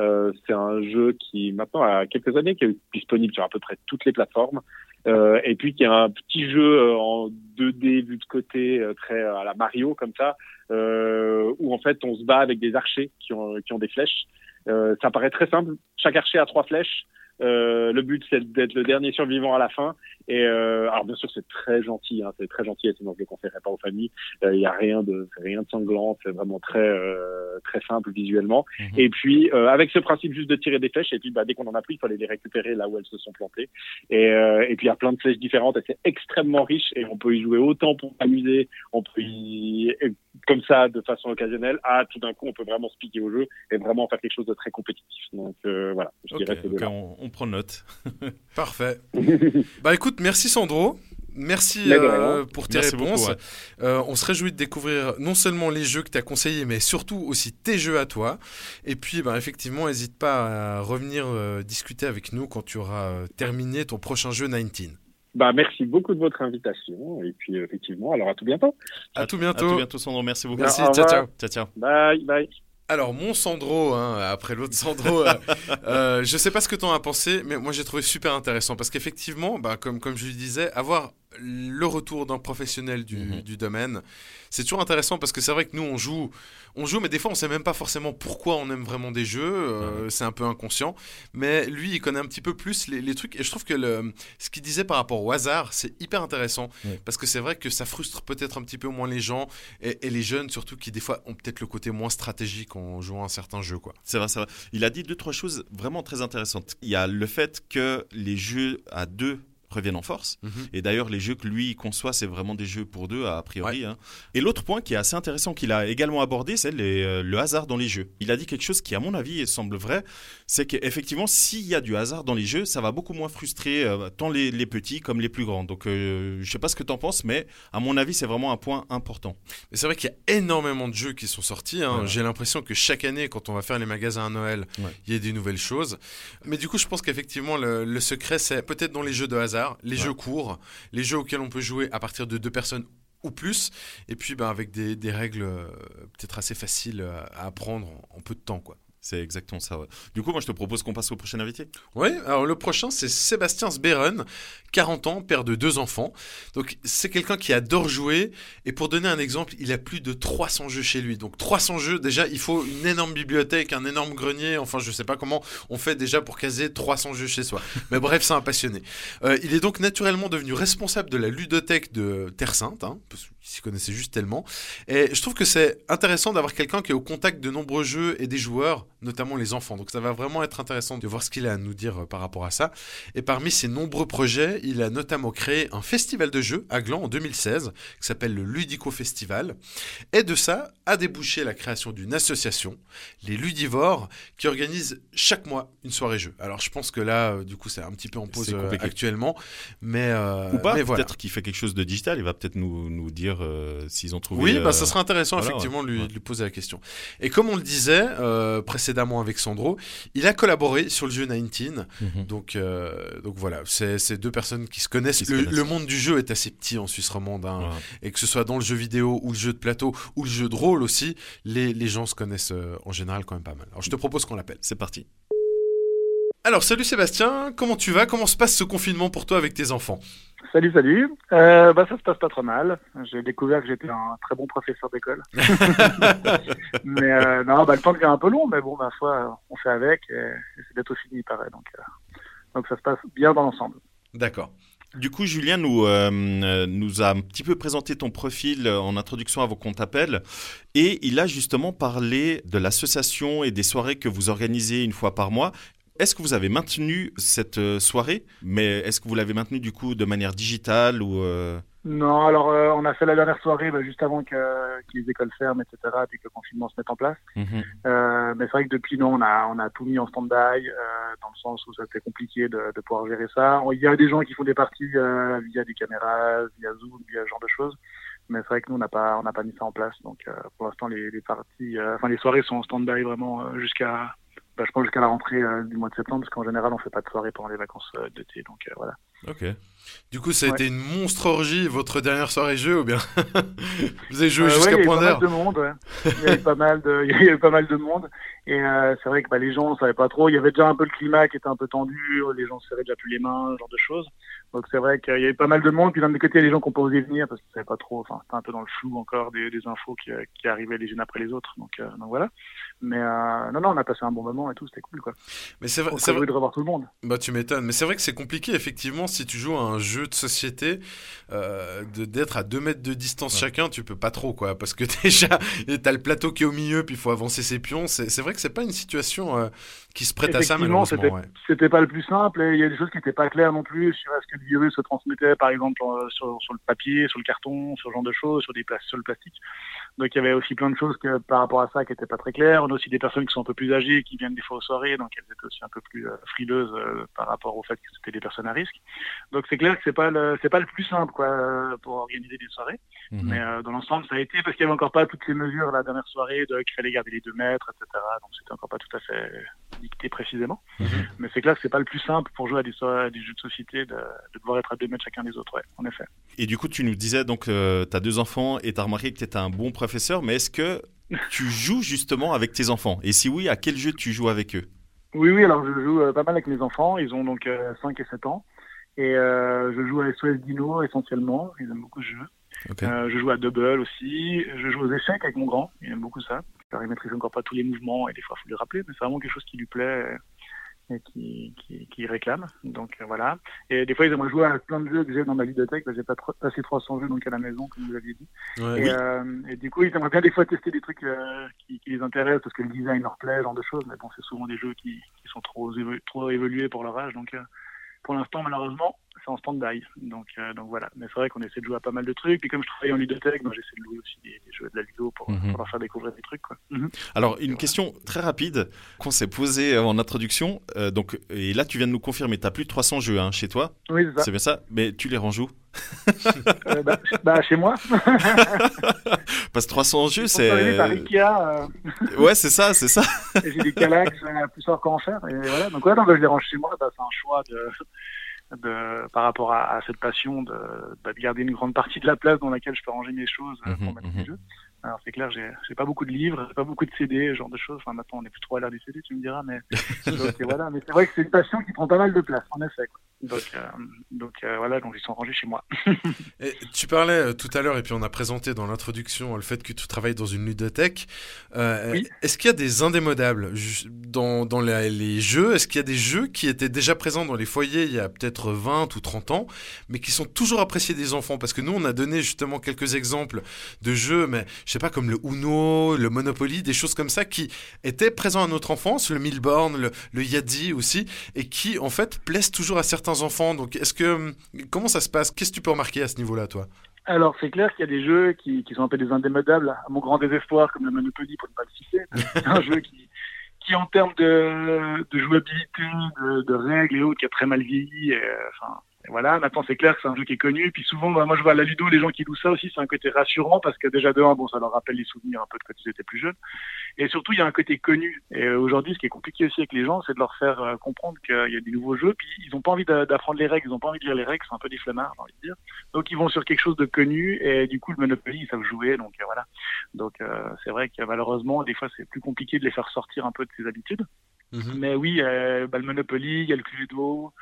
Euh, c'est un jeu qui maintenant a quelques années qui est disponible sur à peu près toutes les plateformes euh, et puis qui est un petit jeu euh, en 2D vu de côté très à la Mario comme ça où en fait on se bat avec des archers qui ont qui ont des flèches. Ça paraît très simple. Chaque archer a trois flèches. Le but c'est d'être le dernier survivant à la fin. Et euh, alors bien sûr c'est très gentil, hein, c'est très gentil sinon je le conseillerais pas aux familles. Il y a rien de rien de sanglant, c'est vraiment très euh, très simple visuellement. Mhm. Et puis euh, avec ce principe juste de tirer des flèches et puis bah, dès qu'on en a pris il fallait les récupérer là où elles se sont plantées. Et, euh, et puis il y a plein de flèches différentes et c'est extrêmement riche et on peut y jouer autant pour s'amuser, on peut y comme ça de façon occasionnelle. Ah tout d'un coup on peut vraiment se piquer au jeu et vraiment faire quelque chose de très compétitif. Donc euh, voilà, je dirais ces ok, deux-là. on, on prend note. Parfait. bah écoute, merci Sandro. Merci de euh, pour tes Merci beaucoup, réponses. ouais. Euh, on se réjouit de découvrir non seulement les jeux que tu as conseillés, mais surtout aussi tes jeux à toi. Et puis, bah, effectivement, n'hésite pas à revenir euh, discuter avec nous quand tu auras euh, terminé ton prochain jeu 19. Bah merci beaucoup de votre invitation et puis effectivement alors à tout bientôt. À tout À bientôt. tout bientôt, Sandro. Merci beaucoup. Merci, ciao, ciao. Ciao, ciao. Bye bye. Alors, mon Sandro, hein, après l'autre Sandro, euh, euh, je sais pas ce que tu en as pensé, mais moi j'ai trouvé super intéressant parce qu'effectivement, bah, comme, comme je lui disais, avoir le retour d'un professionnel du, Mhm. du domaine, c'est toujours intéressant parce que c'est vrai que nous on joue, on joue, mais des fois on sait même pas forcément pourquoi on aime vraiment des jeux, euh, c'est un peu inconscient, mais lui il connaît un petit peu plus les, les trucs et je trouve que le, ce qu'il disait par rapport au hasard, c'est hyper intéressant parce que c'est vrai que ça frustre peut-être un petit peu moins les gens et, et les jeunes surtout qui des fois ont peut-être le côté moins stratégique en jouant à certains jeux. C'est vrai, c'est vrai. Il a dit deux, trois choses vraiment très intéressantes. Il y a le fait que les jeux à deux reviennent en force. Mhm. Et d'ailleurs, les jeux que lui conçoit, c'est vraiment des jeux pour deux, a priori. hein. Et l'autre point qui est assez intéressant qu'il a également abordé, c'est euh, le hasard dans les jeux. Il a dit quelque chose qui, à mon avis, semble vrai, c'est qu'effectivement, s'il y a du hasard dans les jeux, ça va beaucoup moins frustrer euh, tant les, les petits comme les plus grands. Donc, euh, je sais pas ce que tu en penses, mais à mon avis, c'est vraiment un point important. Mais c'est vrai qu'il y a énormément de jeux qui sont sortis. hein. Ouais. J'ai l'impression que chaque année, quand on va faire les magasins à Noël, Ouais. il y a des nouvelles choses. Mais du coup, je pense qu'effectivement, le, le secret, c'est peut-être dans les jeux de hasard, les Ouais. jeux courts, les jeux auxquels on peut jouer à partir de deux personnes ou plus, et puis ben, avec des, des règles euh, peut-être assez faciles à, à apprendre en, en peu de temps. quoi. C'est exactement ça. ouais. Du coup, moi, je te propose qu'on passe au prochain invité. Oui, alors le prochain, c'est Sébastien Sberen, 40 ans, père de deux enfants. Donc c'est quelqu'un qui adore jouer. Et pour donner un exemple, il a plus de 300 jeux chez lui. Donc 300 jeux, déjà, il faut une énorme bibliothèque, un énorme grenier. Enfin, je sais pas comment on fait déjà pour caser 300 jeux chez soi. Mais bref, c'est un passionné. Euh, il est donc naturellement devenu responsable de la ludothèque de Terre Sainte, hein, parce qu'il s'y connaissait juste tellement. Et je trouve que c'est intéressant d'avoir quelqu'un qui est au contact de nombreux jeux et des joueurs, notamment les enfants. Donc ça va vraiment être intéressant de voir ce qu'il a à nous dire euh, par rapport à ça. Et parmi ses nombreux projets, il a notamment créé un festival de jeux à Gland en 2016, qui s'appelle le Ludico Festival. Et de ça a débouché la création d'une association, les Ludivores, qui organise chaque mois une soirée jeu. Alors je pense que là, euh, du coup, c'est un petit peu en pause euh, actuellement, mais, euh, Ou pas, voilà. peut-être qu'il fait quelque chose de digital. Il va peut-être nous, nous dire euh, s'ils ont trouvé. Oui, euh, bah, ça serait intéressant voilà, effectivement de lui, ouais. de lui poser la question. Et comme on le disait euh, précédemment avec Sandro, il a collaboré sur le jeu 19. Mhm. Donc, euh, donc voilà, c'est c'est deux personnes qui se connaissent. Qui se le, connaissent. le monde du jeu est assez petit en Suisse romande, hein. Et que ce soit dans le jeu vidéo ou le jeu de plateau ou le jeu de rôle aussi, les, les gens se connaissent euh, en général quand même pas mal. Alors je te propose qu'on l'appelle. C'est parti. Alors, salut Sébastien, comment tu vas? Comment se passe ce confinement pour toi avec tes enfants? Salut, salut. Euh, bah, ça se passe pas trop mal. J'ai découvert que j'étais un très bon professeur d'école. mais euh, non, bah, le temps devient un peu long, mais bon, ma foi, on fait avec et, et c'est bientôt fini, il paraît. Donc, euh, donc ça se passe bien dans l'ensemble. D'accord. Du coup, Julien nous, euh, nous a un petit peu présenté ton profil en introduction avant qu'on t'appelle. Et il a justement parlé de l'association et des soirées que vous organisez une fois par mois. Est-ce que vous avez maintenu cette euh, soirée Mais est-ce que vous l'avez maintenue du coup de manière digitale ou euh, Non, alors euh, on a fait la dernière soirée bah, juste avant que, que les écoles ferment, etc., et que le confinement se mette en place. mhm. Euh, mais c'est vrai que depuis, non, on a, on a tout mis en stand-by, dans le sens où ça c'était compliqué de, de pouvoir gérer ça. Il y a des gens qui font des parties via des caméras, via Zoom, via ce genre de choses. Mais c'est vrai que nous, on n'a pas, on n'a pas mis ça en place. Donc, pour l'instant, les, les parties, enfin, les soirées sont en stand-by vraiment jusqu'à, bah, je pense jusqu'à la rentrée euh, du mois de septembre, parce qu'en général, on fait pas de soirée pendant les vacances euh, d'été. Donc, euh, voilà. Du coup, ça a Ouais. été une monstre orgie, votre dernière soirée jeu, ou bien Vous avez joué Euh, jusqu'à point d'heure monde, ouais. Il y a eu pas mal de, il y a eu pas mal de monde. Et euh, c'est vrai que bah, les gens, on savait pas trop. Il y avait déjà un peu le climat qui était un peu tendu. Les gens se serraient déjà plus les mains, ce genre de choses. Donc c'est vrai qu'il y a eu pas mal de monde. Puis d'un côté, il y a les gens qui ont pas osé venir parce qu'ils savaient pas trop. Enfin, c'était un peu dans le flou encore des, des infos qui, euh, qui arrivaient les unes après les autres. Donc, euh, donc voilà. Mais euh, non, non, on a passé un bon moment et tout. C'était cool, quoi. Mais c'est vrai, On c'est vrai- de revoir tout le monde. Bah tu m'étonnes, mais c'est vrai que c'est compliqué effectivement si tu joues à un jeu de société euh, de d'être à 2 mètres de distance chacun, tu peux pas trop quoi, parce que déjà et t'as le plateau qui est au milieu, puis il faut avancer ses pions. C'est c'est vrai que c'est pas une situation euh, qui se prête à ça malheureusement. c'était ouais. pas le plus simple et il y a des choses qui n'étaient pas claires non plus sur est-ce que le virus se transmettait par exemple euh, sur, sur le papier, sur le carton, sur ce genre de choses, sur des sur le plastique. Donc il y avait aussi plein de choses que par rapport à ça qui n'étaient pas très claires. On a aussi des personnes qui sont un peu plus âgées qui viennent des fois aux soirées, donc elles étaient aussi un peu plus euh, frileuses euh, par rapport au fait que c'était des personnes à risque. Donc c'est clair que c'est pas le c'est pas le plus simple quoi euh, pour organiser des soirées. Mhm. Mais euh, dans l'ensemble, ça a été parce qu'il y avait encore pas toutes les mesures la dernière soirée de qu'il fallait garder les deux mètres, etc. Donc c'était encore pas tout à fait dicté précisément. Mhm. Mais c'est clair que c'est pas le plus simple pour jouer à des, soirées- à des jeux de société de, de devoir être à deux mètres chacun des autres. Ouais, en effet. Et du coup, tu nous disais donc tu as deux enfants et tu as remarqué que tu étais un bon professeur, mais est-ce que tu joues justement avec tes enfants? Et si oui, à quel jeu tu joues avec eux? Oui, oui. Alors je joue euh, pas mal avec mes enfants. Ils ont donc euh, 5 et 7 ans. Et euh, je joue à SOS Dino essentiellement. Ils aiment beaucoup ce jeu. Euh, je joue à Double aussi. Je joue aux échecs avec mon grand. Il aime beaucoup ça. Alors, il maîtrise encore pas tous les mouvements et des fois, il faut lui rappeler, mais c'est vraiment quelque chose qui lui plaît qui, qui, qui réclame. Donc euh, voilà. Et des fois, ils aimeraient jouer à plein de jeux que j'ai dans ma ludothèque. J'ai pas trop- passé 300 jeux donc à la maison, comme vous l'aviez dit. Ouais. Et, euh, et du coup, ils aimeraient bien des fois tester des trucs euh, qui, qui les intéressent parce que le design leur plaît, genre de choses. Mais bon, c'est souvent des jeux qui, qui sont trop, évo- trop évolués pour leur âge. Donc euh, pour l'instant, malheureusement, c'est en stand-by. Donc, euh, donc voilà. Mais c'est vrai qu'on essaie de jouer à pas mal de trucs. Puis comme je travaille en ludothèque, moi j'essaie de louer aussi des, des jeux de la ludo pour, pour leur faire découvrir des trucs. Quoi. Mhm. Alors, une question très rapide qu'on s'est posée en introduction. euh, donc, et là, tu viens de nous confirmer, tu as plus de 300 jeux hein, chez toi, Oui, c'est ça. c'est bien ça Mais tu les ranges où? Euh, bah, bah, chez moi. Parce que 300 jeux, C'est par Ikea. euh, Ouais, c'est ça, c'est ça. j'ai des calax euh, plus savoir comment faire. Et voilà. Donc ouais, non, bah, je les range chez moi. Bah, c'est un choix de, de, par rapport à, à cette passion de, bah, de garder une grande partie de la place dans laquelle je peux ranger mes choses euh, pour Mhm, mettre mes jeux. Alors c'est clair, j'ai pas beaucoup de livres, j'ai pas beaucoup de CD, ce genre de choses. Enfin maintenant on est plus trop à l'ère des CD, tu me diras, mais voilà. Mais c'est vrai que c'est une passion qui prend pas mal de place, en effet. Quoi. Donc euh, donc euh, voilà, donc ils sont rangés chez moi. Et tu parlais euh, tout à l'heure, et puis on a présenté dans l'introduction le fait que tu travailles dans une ludothèque. Euh, Oui. Est-ce qu'il y a des indémodables dans, dans les, les jeux? Est-ce qu'il y a des jeux qui étaient déjà présents dans les foyers il y a peut-être 20 ou 30 ans, mais qui sont toujours appréciés des enfants? Parce que nous, on a donné justement quelques exemples de jeux, mais je sais pas, comme le Uno, le Monopoly, des choses comme ça qui étaient présents à notre enfance, le Milborn, le, le Yadi aussi, et qui en fait plaisent toujours à certains enfants. Donc, est-ce que hum, comment ça se passe? Qu'est-ce que tu peux remarquer à ce niveau-là, toi? Alors c'est clair qu'il y a des jeux qui, qui sont un peu des indémodables, à mon grand désespoir, comme le Monopoly pour ne pas le citer. C'est un jeu qui, qui en termes de, de jouabilité, de, de règles et autres, qui a très mal vieilli. Et, euh, enfin, et voilà, maintenant c'est clair que c'est un jeu qui est connu. Puis souvent, bah, moi je vois à la ludo, les gens qui jouent ça aussi, c'est un côté rassurant parce que déjà de un, bon, ça leur rappelle les souvenirs un peu de quand ils étaient plus jeunes. Et surtout, il y a un côté connu. Et euh, aujourd'hui, ce qui est compliqué aussi avec les gens, c'est de leur faire euh, comprendre qu'il y a des nouveaux jeux. Puis ils n'ont pas envie d'a- d'apprendre les règles, ils n'ont pas envie de lire les règles, c'est un peu des flemmards, j'ai envie de dire. Donc ils vont sur quelque chose de connu et du coup le Monopoly ils savent jouer donc euh, voilà. Donc euh, c'est vrai que malheureusement des fois c'est plus compliqué de les faire sortir un peu de ses habitudes. Mhm. Mais oui, euh, bah, le Monopoly, il y a le Cluedo,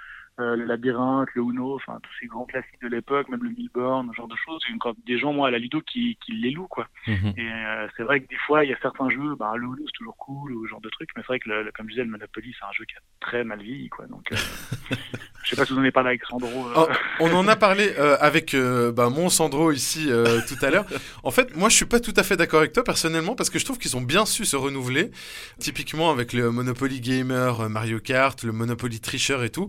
euh, le Labyrinthe, le Uno, enfin tous ces grands classiques de l'époque, même le Milborn, ce genre de choses. Il y a encore des gens, moi, à la Ludo, qui, qui les louent, quoi. Mhm. Et euh, c'est vrai que des fois, il y a certains jeux, bah, le Uno, c'est toujours cool, ou ce genre de trucs, mais c'est vrai que, le, le- comme je disais, le Monopoly, c'est un jeu qui a très mal vieilli, quoi. Donc, euh, je sais pas si vous en avez parlé avec Sandro. Oh, on en a parlé avec bah, mon Sandro ici tout à l'heure. En fait, moi, je suis pas tout à fait d'accord avec toi personnellement parce que je trouve qu'ils ont bien su se renouveler. Typiquement avec le Monopoly Gamer, Mario Kart, le Monopoly Tricher et tout.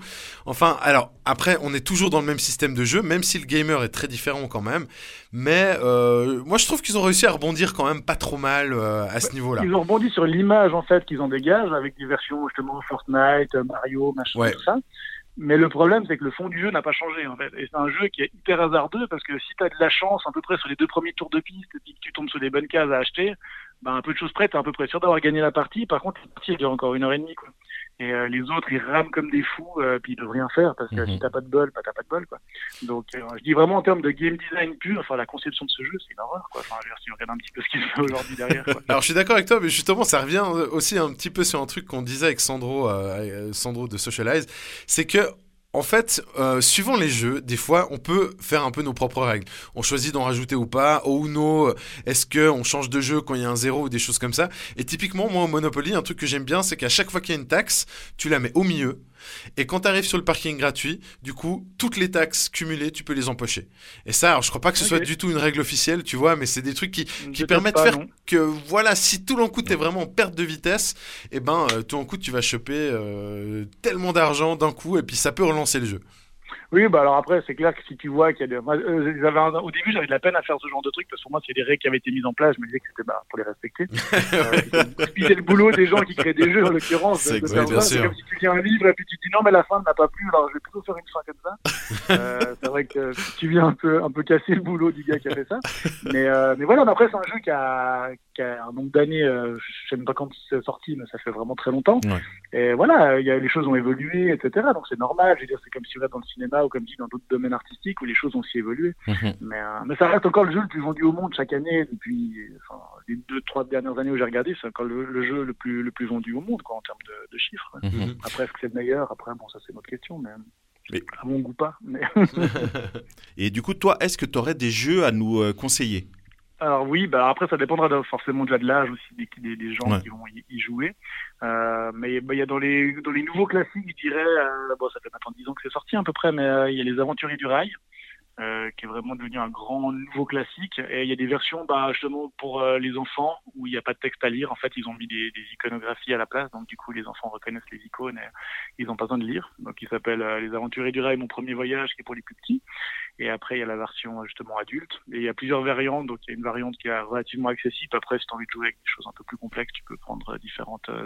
Enfin, alors après, on est toujours dans le même système de jeu, même si le gamer est très différent quand même. Mais euh, moi, je trouve qu'ils ont réussi à rebondir quand même pas trop mal euh, à ce niveau-là. Ils ont rebondi sur l'image en fait qu'ils en dégagent avec des versions justement Fortnite, euh, Mario, machin, Ouais. tout ça. Mais le problème, c'est que le fond du jeu n'a pas changé en fait. Et c'est un jeu qui est hyper hasardeux parce que si tu as de la chance à peu près sur les deux premiers tours de piste et que tu tombes sur des bonnes cases à acheter, ben, un peu de choses près, t'es à peu près sûr d'avoir gagné la partie. Par contre, la partie elle dure encore une heure et demie quoi. Et euh, les autres, ils rament comme des fous, euh, puis ils peuvent rien faire parce que Mhm. si t'as pas de bol, bah t'as pas de bol quoi. Donc euh, je dis vraiment en termes de game design pur, enfin la conception de ce jeu, c'est une horreur quoi. Enfin, si on regarde un petit peu ce qu'il fait aujourd'hui derrière quoi. Alors je suis d'accord avec toi, mais justement ça revient aussi un petit peu sur un truc qu'on disait avec Sandro, Sandro de Socialize, c'est que en fait, euh, suivant les jeux, des fois, on peut faire un peu nos propres règles. On choisit d'en rajouter ou pas. Au Uno, euh, est-ce que on change de jeu quand il y a un zéro ou des choses comme ça Et typiquement, moi, au Monopoly, un truc que j'aime bien, c'est qu'à chaque fois qu'il y a une taxe, tu la mets au milieu. Et quand tu arrives sur le parking gratuit, du coup, toutes les taxes cumulées, tu peux les empocher. Et ça, alors, je crois pas que ce soit du tout une règle officielle, tu vois, mais c'est des trucs qui, permettent de faire non. que voilà, si tout d'un coup t'es vraiment en perte de vitesse, et ben euh, tout d'un coup tu vas choper euh, tellement d'argent d'un coup et puis ça peut relancer le jeu. Oui, bah alors après, c'est clair que si tu vois qu'il y a des... euh, un- Au début, j'avais de la peine à faire ce genre de truc, parce que pour moi, a des règles qui avaient été mises en place, je me disais que c'était bah, pour les respecter. euh, puis c'est le boulot des gens qui créent des jeux, en l'occurrence. C'est. C'est comme si tu lis un livre et puis tu te dis non, mais la fin ne m'a pas plu, alors je vais plutôt faire une fin comme ça. Euh, c'est vrai que tu viens un peu, un peu casser le boulot du gars qui a fait ça. Mais, euh, mais voilà, mais après, c'est un jeu qui a, qui a un nombre d'années, euh, je sais même pas quand c'est sorti, mais ça fait vraiment très longtemps. Ouais. Et voilà, il y a, les choses ont évolué, etc. Donc c'est normal. Je veux dire, c'est comme si on va dans le cinéma ou comme dit dans d'autres domaines artistiques où les choses ont aussi évolué. Mhm. Mais, euh, mais ça reste encore le jeu le plus vendu au monde chaque année depuis enfin, les deux, trois dernières années où j'ai regardé. C'est encore le, le jeu le plus, le plus vendu au monde, quoi, en termes de, de chiffres. quoi. Mhm. Après, est-ce que c'est le meilleur? Après, bon, ça c'est une autre question, mais, Mais- à mon goût pas. Mais... Et du coup, toi, est-ce que tu aurais des jeux à nous euh, conseiller? Alors oui, bah après ça dépendra de- forcément déjà de l'âge aussi des, des, des gens Ouais. qui vont y, y jouer. Euh, mais bah, il y a dans les dans les nouveaux classiques, je dirais, euh, bon ça fait maintenant 10 ans que c'est sorti à peu près, mais euh, il y a les Aventuriers du Rail. Euh, qui est vraiment devenu un grand nouveau classique. Et il y a des versions bah, justement pour euh, les enfants où il n'y a pas de texte à lire. En fait, ils ont mis des, des iconographies à la place, donc du coup les enfants reconnaissent les icônes et ils n'ont pas besoin de lire. Donc il s'appelle euh, Les Aventuriers du Rail, mon premier voyage, qui est pour les plus petits. Et après, il y a la version justement adulte. Et il y a plusieurs variantes. Donc, il y a une variante qui est relativement accessible. Après, si tu as envie de jouer avec des choses un peu plus complexes, tu peux prendre euh, différentes euh,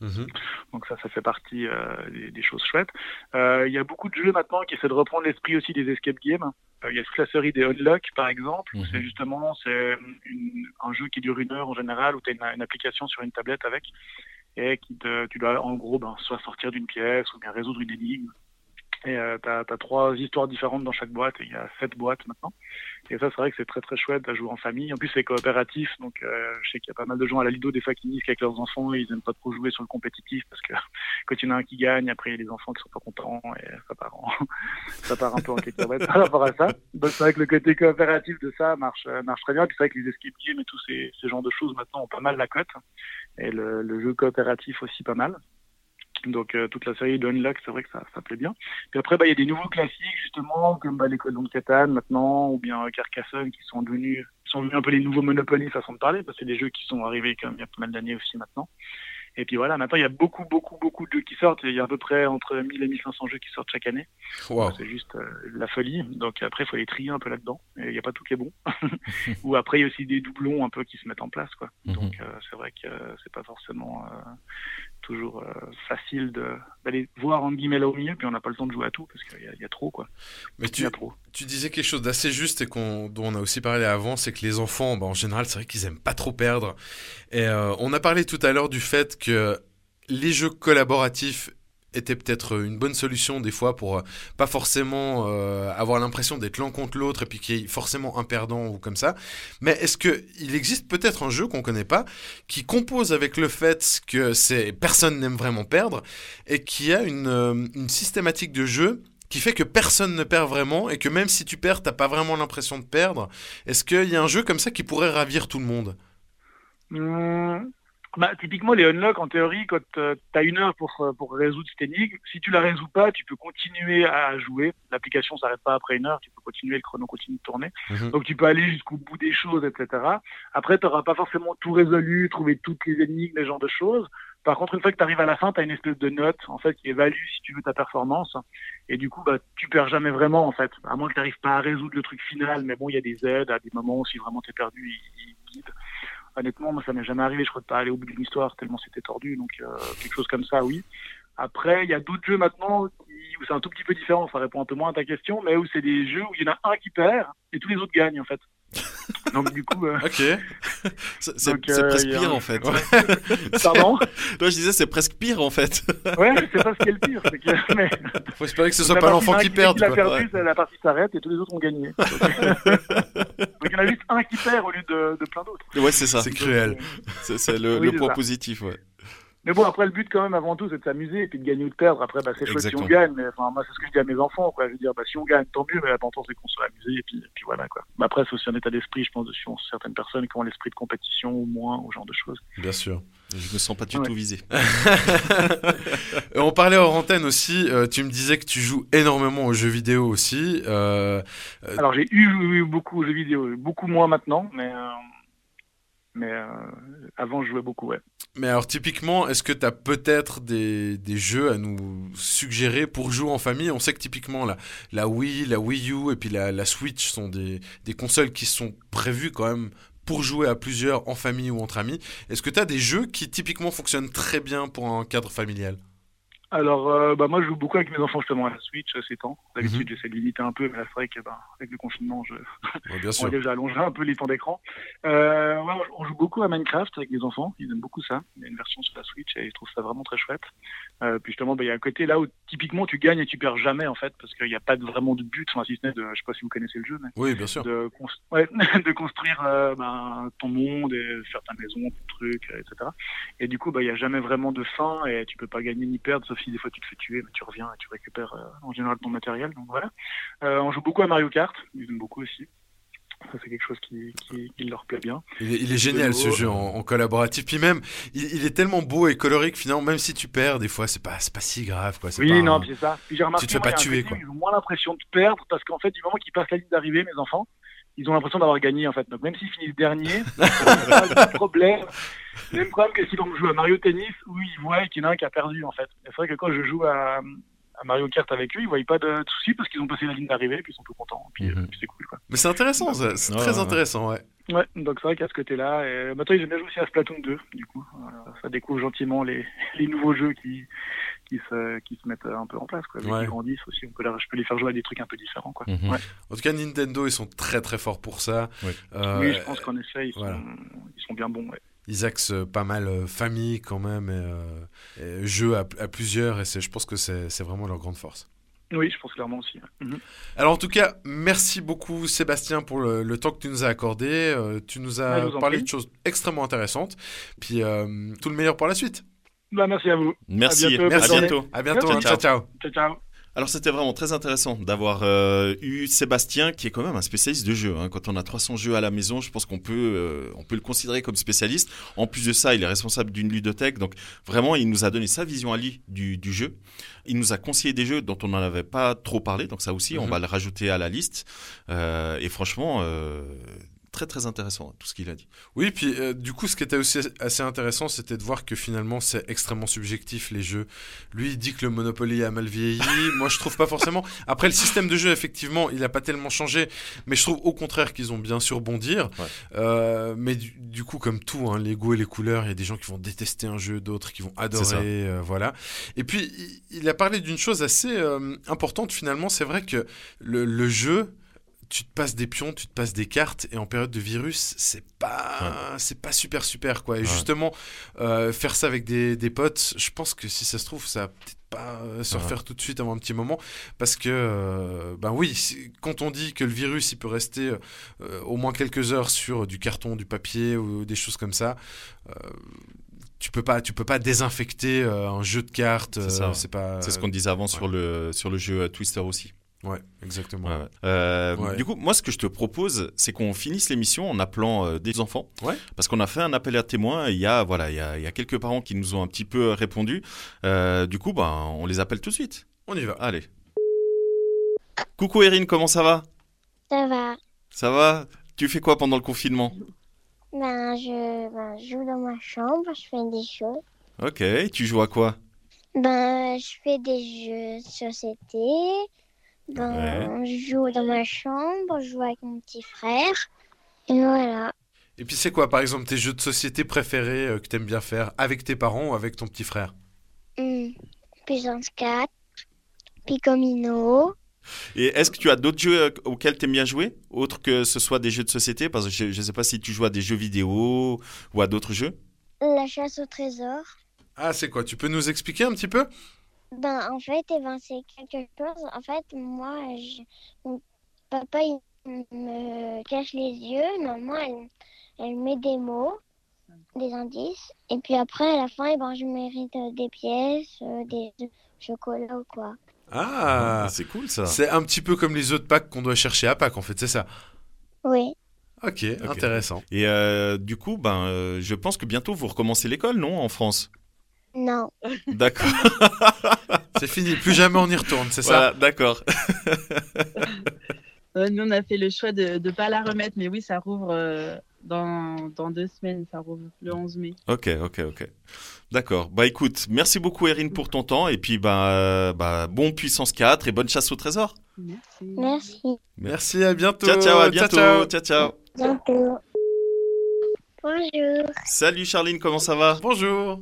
extensions. Donc ça, ça fait partie euh, des, des choses chouettes. Euh, il y a beaucoup de jeux maintenant qui essaient de reprendre l'esprit aussi des escape games. Euh, il y a toute la série des Unlock, par exemple. où Mhm. C'est justement c'est un jeu qui dure une heure en général, où tu as une, une application sur une tablette avec, et qui te, tu dois en gros ben, soit sortir d'une pièce ou bien résoudre une énigme. Et euh, tu as, trois histoires différentes dans chaque boîte, il y a sept boîtes maintenant. Et ça, c'est vrai que c'est très très chouette à jouer en famille. En plus, c'est coopératif, donc euh, je sais qu'il y a pas mal de gens à la Lido des fois qui disent qu'avec leurs enfants, ils aiment pas trop jouer sur le compétitif parce que quand il y en a un qui gagne, après il y a des enfants qui sont pas contents et ça part, en... ça part un peu en cacahuète par rapport à ça. Donc c'est vrai que le côté coopératif de ça marche euh, marche très bien. Puis c'est vrai que les escape games et tous ces, ces genres de choses maintenant ont pas mal la cote et le, le jeu coopératif aussi pas mal. Donc euh, toute la série de Unlock, c'est vrai que ça, ça plaît bien. Puis après, bah, il y a des nouveaux classiques justement, comme bah, les colons de Catane maintenant, ou bien euh, Carcassonne, qui sont devenus, sont devenus un peu les nouveaux Monopoly façon de parler, parce que c'est des jeux qui sont arrivés comme il y a pas mal d'années aussi maintenant. Et puis voilà, maintenant il y a beaucoup, beaucoup, beaucoup de jeux qui sortent. Il y a à peu près entre 1000 et 1500 jeux qui sortent chaque année. Wow. C'est juste euh, la folie. Donc après, il faut les trier un peu là-dedans. Il n'y a pas tout qui est bon. Ou après, il y a aussi des doublons un peu qui se mettent en place. quoi. Mhm. Donc euh, c'est vrai que euh, c'est pas forcément toujours euh, facile d'aller voir en guillemets là au milieu. Puis on n'a pas le temps de jouer à tout parce qu'il y, a- il y a trop. quoi. Mais tu, trop. tu disais quelque chose d'assez juste et qu'on, dont on a aussi parlé avant, c'est que les enfants, bah, en général, c'est vrai qu'ils aiment pas trop perdre. Et euh, on a parlé tout à l'heure du fait que les jeux collaboratifs était peut-être une bonne solution des fois pour euh, pas forcément euh, avoir l'impression d'être l'un contre l'autre et puis qu'il y ait forcément un perdant ou comme ça. Mais est-ce que il existe peut-être un jeu qu'on connaît pas qui compose avec le fait que c'est personne n'aime vraiment perdre et qui a une, euh, une systématique de jeu qui fait que personne ne perd vraiment et que même si tu perds, t'as pas vraiment l'impression de perdre? Est-ce qu'il y a un jeu comme ça qui pourrait ravir tout le monde? Hum, bah, typiquement, les unlock, en théorie, quand tu as une heure pour, euh, pour résoudre cette énigme, si tu la résous pas, tu peux continuer à jouer. L'application s'arrête pas après une heure, tu peux continuer, le chrono continue de tourner. Mhm. Donc tu peux aller jusqu'au bout des choses, etc. Après, tu n'auras pas forcément tout résolu, trouver toutes les énigmes, les genres de choses. Par contre, une fois que tu arrives à la fin, tu as une espèce de note en fait qui évalue si tu veux ta performance. Et du coup, bah, tu perds jamais vraiment en fait. À moins que tu n'arrives pas à résoudre le truc final, mais bon, il y a des aides à des moments où si vraiment tu es perdu, ils, ils guident. Honnêtement, moi, ça m'est jamais arrivé. Je crois de pas aller au bout d'une histoire tellement c'était tordu. Donc, euh, quelque chose comme ça, oui. Après, il y a d'autres jeux maintenant où c'est un tout petit peu différent. Ça répond un peu moins à ta question, mais où c'est des jeux où il y en a un qui perd et tous les autres gagnent, en fait. Donc, du coup. euh, Ok. C'est c'est- c'est euh, presque a pire un- en fait. Pardon? Toi, je disais, c'est presque pire en fait. Ouais, sais pas ce qui est le pire. c'est que- mais- Faut espérer que ce La soit pas l'enfant qui perde. Il a perdu, Ouais. c'est- la partie s'arrête et tous les autres ont gagné. Donc il y en a juste un qui perd au lieu de, de plein d'autres. Ouais, c'est ça. C'est cruel. C'est c'est le, Oui, le c'est point ça. positif. Ouais. Mais bon, après, le but, quand même, avant tout, c'est de s'amuser et puis de gagner ou de perdre. Après, bah, c'est chouette si on gagne. Mais enfin, moi, c'est ce que je dis à mes enfants. Quoi. Je veux dire, bah, si on gagne, tant mieux. Mais l'important, c'est qu'on soit amusé et puis, et puis voilà. Quoi. Mais après, c'est aussi un état d'esprit, je pense, de sur certaines personnes qui ont l'esprit de compétition ou moins, ou ce genre de choses. Bien sûr. Je me sens pas du Ouais. tout visé. Euh, On parlait hors antenne aussi. euh, tu me disais que tu joues énormément aux jeux vidéo aussi. euh, Alors, j'ai eu, eu beaucoup aux jeux vidéo, beaucoup moins maintenant, mais, euh, mais euh, avant, je jouais beaucoup, ouais. Mais alors typiquement, est-ce que tu as peut-être des, des jeux à nous suggérer pour jouer en famille? On sait que typiquement la, la Wii, la Wii U et puis la, la Switch sont des, des consoles qui sont prévues quand même pour jouer à plusieurs en famille ou entre amis. Est-ce que tu as des jeux qui typiquement fonctionnent très bien pour un cadre familial? Alors, euh, bah, moi, je joue beaucoup avec mes enfants, justement, à la Switch, euh, ces temps. D'habitude, Mhm. j'essaie de limiter un peu, mais là, c'est vrai que, bah, avec le confinement, je, Ouais, Bien on sûr. un peu les temps d'écran. Euh, ouais, on joue beaucoup à Minecraft avec les enfants. Ils aiment beaucoup ça. Il y a une version sur la Switch et ils trouvent ça vraiment très chouette. Euh, puis justement, bah, il y a un côté là où typiquement tu gagnes et tu perds jamais en fait, parce qu'il n'y a pas de- vraiment de but, enfin, si ce n'est de, je sais pas si vous connaissez le jeu, mais Oui, bien sûr. de, cons- ouais, de construire ben, ton monde et faire ta maison, ton truc, etc. Et du coup, bah, il n'y a jamais vraiment de fin et tu peux pas gagner ni perdre, sauf si des fois tu te fais tuer, mais tu reviens et tu récupères euh, en général ton matériel. Donc voilà. Euh, on joue beaucoup à Mario Kart, ils aiment beaucoup aussi. Ça, c'est quelque chose qui, qui, qui leur plaît bien. Il est, il est génial ce jeu en, en collaboratif. Puis même, il, il est tellement beau et colorique finalement, même si tu perds, des fois, c'est pas, pas si grave. Quoi. Oui, pas non, un- c'est ça. Puis j'ai remarqué, te fais pas tuer, quoi. Ils ont moins l'impression de perdre parce qu'en fait, du moment qu'ils passent la ligne d'arrivée, mes enfants, ils ont l'impression d'avoir gagné en fait. Donc même s'ils finissent dernier, c'est pas le problème. Le même problème que si on joue à Mario Tennis où ils voient qu'il y en a un qui a perdu en fait. Et C'est vrai que quand je joue à, à Mario Kart avec eux, ils voient pas de soucis parce qu'ils ont passé la ligne d'arrivée puis ils sont tout contents. Puis, Mhm. euh, puis c'est cool quoi. Mais c'est intéressant, ça. c'est Ouais, très ouais. intéressant, ouais. Ouais, donc c'est vrai qu'à ce côté-là, et maintenant ils aiment bien jouer aussi à Splatoon 2, du coup. Euh, ça découvre gentiment les, les nouveaux jeux qui, qui, se, qui se mettent un peu en place. Quoi. Ouais. qu'ils grandissent aussi, on peut leur- je peux les faire jouer à des trucs un peu différents. Quoi. Mhm. Ouais. En tout cas, Nintendo, ils sont très très forts pour ça. Oui. Euh, oui, je pense qu'en effet, ils sont, ils sont bien bons. Ouais. Ils axent euh, pas mal euh, famille quand même, et, euh, et jeux à, à plusieurs, et c'est, je pense que c'est, vraiment leur grande force. Oui, je pense clairement aussi. Mhm. Alors en tout cas, merci beaucoup Sébastien pour le, le temps que tu nous as accordé. Euh, tu nous as en parlé prie. de choses extrêmement intéressantes. Puis euh, tout le meilleur pour la suite. Bah, merci à vous. Merci. À bientôt, à Merci. bientôt. À bientôt. Ciao, hein. ciao. ciao. Ciao, ciao. Alors c'était vraiment très intéressant d'avoir euh, eu Sébastien qui est quand même un spécialiste de jeux. hein. Quand on a 300 jeux à la maison, je pense qu'on peut, euh, on peut le considérer comme spécialiste. En plus de ça, il est responsable d'une ludothèque, donc vraiment il nous a donné sa vision à lui du, du jeu. Il nous a conseillé des jeux dont on n'en avait pas trop parlé, donc ça aussi on Mhm. va le rajouter à la liste. Euh, et franchement, très très intéressant tout ce qu'il a dit. Oui, puis euh, du coup, ce qui était aussi assez intéressant, c'était de voir que finalement, c'est extrêmement subjectif les jeux. Lui, il dit que le Monopoly a mal vieilli. Moi, je trouve pas forcément. Après, le système de jeu, effectivement, il a pas tellement changé, mais je trouve au contraire qu'ils ont bien su rebondir. Ouais. Euh, mais du, du coup, comme tout, hein, les goûts et les couleurs, il y a des gens qui vont détester un jeu, d'autres qui vont adorer, euh, voilà. Et puis, il, il a parlé d'une chose assez importante finalement. C'est vrai que le, le jeu tu te passes des pions, tu te passes des cartes, et en période de virus, c'est pas, c'est pas super super quoi. Et Ouais. justement, euh, faire ça avec des, des potes, je pense que si ça se trouve, ça va peut-être pas euh, se Ouais. refaire tout de suite avant un petit moment, parce que, euh, ben oui, quand on dit que le virus, il peut rester euh, au moins quelques heures sur du carton, du papier ou des choses comme ça. tu peux pas, tu peux pas désinfecter un jeu de cartes. C'est euh, ça, ouais. c'est pas. C'est ce qu'on disait avant sur le sur le jeu Twister aussi. Ouais, exactement. Ouais, ouais. Euh, Ouais. Du coup, moi, ce que je te propose, c'est qu'on finisse l'émission en appelant euh, des enfants. Ouais. Parce qu'on a fait un appel à témoins. Il y a voilà, il y a, il y a quelques parents qui nous ont un petit peu répondu. Euh, du coup, ben, on les appelle tout de suite. On y va. Allez. Coucou Erin, comment ça va? Ça va. Ça va? Tu fais quoi pendant le confinement? Ben, je, ben, joue dans ma chambre, je fais des jeux. Ok. Tu joues à quoi? Ben, je fais des jeux de société. Ben, je joue dans ma chambre, je joue avec mon petit frère. Et voilà. Et puis c'est quoi, par exemple, tes jeux de société préférés euh, que t'aimes bien faire avec tes parents ou avec ton petit frère? Hmm. Puissance 4, Picomino. Et est-ce que tu as d'autres jeux euh, auxquels tu aimes bien jouer Autres que ce soit des jeux de société? Parce que je ne sais pas si tu joues à des jeux vidéo ou à d'autres jeux. La chasse au trésor. Ah, c'est quoi? Tu peux nous expliquer un petit peu? Ben, en fait, eh ben, c'est quelque chose. En fait, moi, je- mon papa, il me cache les yeux. Maman, elle, elle met des mots, des indices. Et puis après, à la fin, eh ben, je mérite euh, des pièces, euh, des chocolats ou quoi. Ah, c'est cool ça. C'est un petit peu comme les autres packs qu'on doit chercher à Pâques, en fait, c'est ça Oui. ok, Ok. intéressant. Et euh, du coup, ben, euh, je pense que bientôt vous recommencez l'école, non, en France? Non. D'accord. C'est fini, plus jamais on y retourne, c'est Voilà, ça d'accord. Euh, nous, on a fait le choix de ne pas la remettre, mais oui, ça rouvre euh, dans, dans deux semaines, ça rouvre le 11 mai. Ok, ok, ok. D'accord. Bah écoute, merci beaucoup Erin pour ton temps et puis bah, bah bon puissance 4 et bonne chasse au trésor. Merci. Merci. Merci, à bientôt. Ciao, ciao, à bientôt. ciao. ciao. ciao. Bientôt. Bonjour. Salut Charline, comment ça va? Bonjour.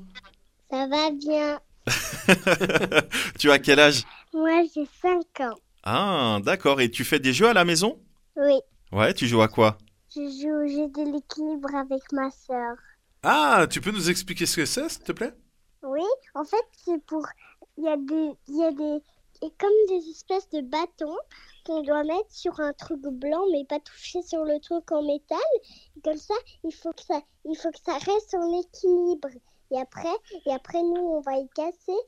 Ça va bien. Tu as quel âge? Moi, j'ai 5 ans. Ah, d'accord. Et tu fais des jeux à la maison? Oui. Ouais, tu joues à quoi? Je joue au jeu de l'équilibre avec ma sœur. Ah, tu peux nous expliquer ce que c'est, s'il te plaît? Oui, en fait, c'est pour. Il y a des. Il y a des. Et comme des espèces de bâtons qu'on doit mettre sur un truc blanc, mais pas toucher sur le truc en métal. Comme ça, il faut que ça, il faut que ça reste en équilibre. Et après, et après nous, on va y casser.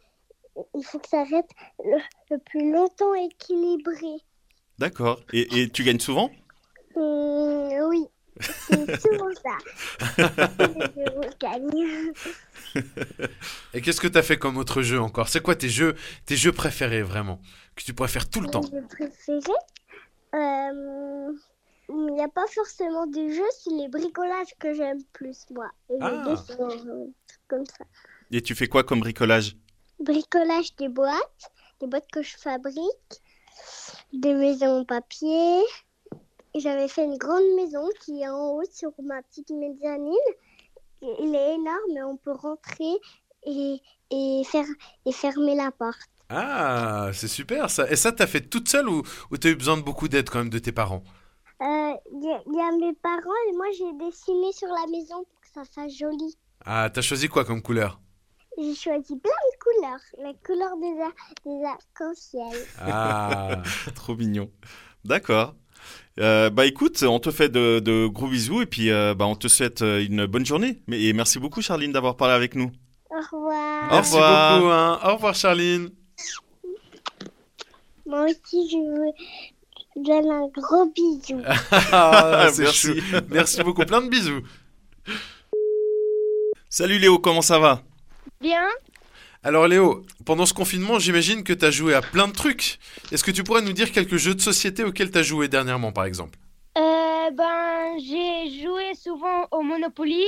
Il faut que ça reste le, le plus longtemps équilibré. D'accord. Et, et tu gagnes souvent? Hum, oui, c'est souvent ça. Je gagne. Et qu'est-ce que t'as fait comme autre jeu encore? C'est quoi tes jeux, tes jeux préférés, vraiment? Que tu pourrais faire tout le temps? Mon jeu préféré euh, Il n'y a pas forcément de jeu, c'est les bricolages que j'aime plus, moi. Et les Ah. euh, comme ça. Et tu fais quoi comme bricolage? Bricolage des boîtes, des boîtes que je fabrique, des maisons en papier. J'avais fait une grande maison qui est en haut sur ma petite mezzanine. Il est énorme et on peut rentrer et, et, faire, et fermer la porte. Ah, c'est super ça. Et ça, t'as fait toute seule ou, ou t'as eu besoin de beaucoup d'aide quand même de tes parents? Il y, a- il y a mes parents et moi j'ai dessiné sur la maison pour que ça fasse joli. Ah, t'as choisi quoi comme couleur? J'ai choisi plein de couleurs, la couleur des, ar- des arcs-en-ciel. Ah, Trop mignon. D'accord. Euh, bah écoute, on te fait de, de gros bisous et puis euh, bah, on te souhaite euh, une bonne journée. Mais, et merci beaucoup Charline d'avoir parlé avec nous. Au revoir. Au merci revoir. beaucoup. Hein. Au revoir, Charline. Moi aussi je veux donne un gros bisou. Ah, Merci. chou. Merci beaucoup. Plein de bisous. Salut Léo, comment ça va? Bien. Alors Léo, pendant ce confinement, j'imagine que t'as joué à plein de trucs. Est-ce que tu pourrais nous dire quelques jeux de société auxquels t'as joué dernièrement, par exemple? Euh, ben, j'ai joué souvent au Monopoly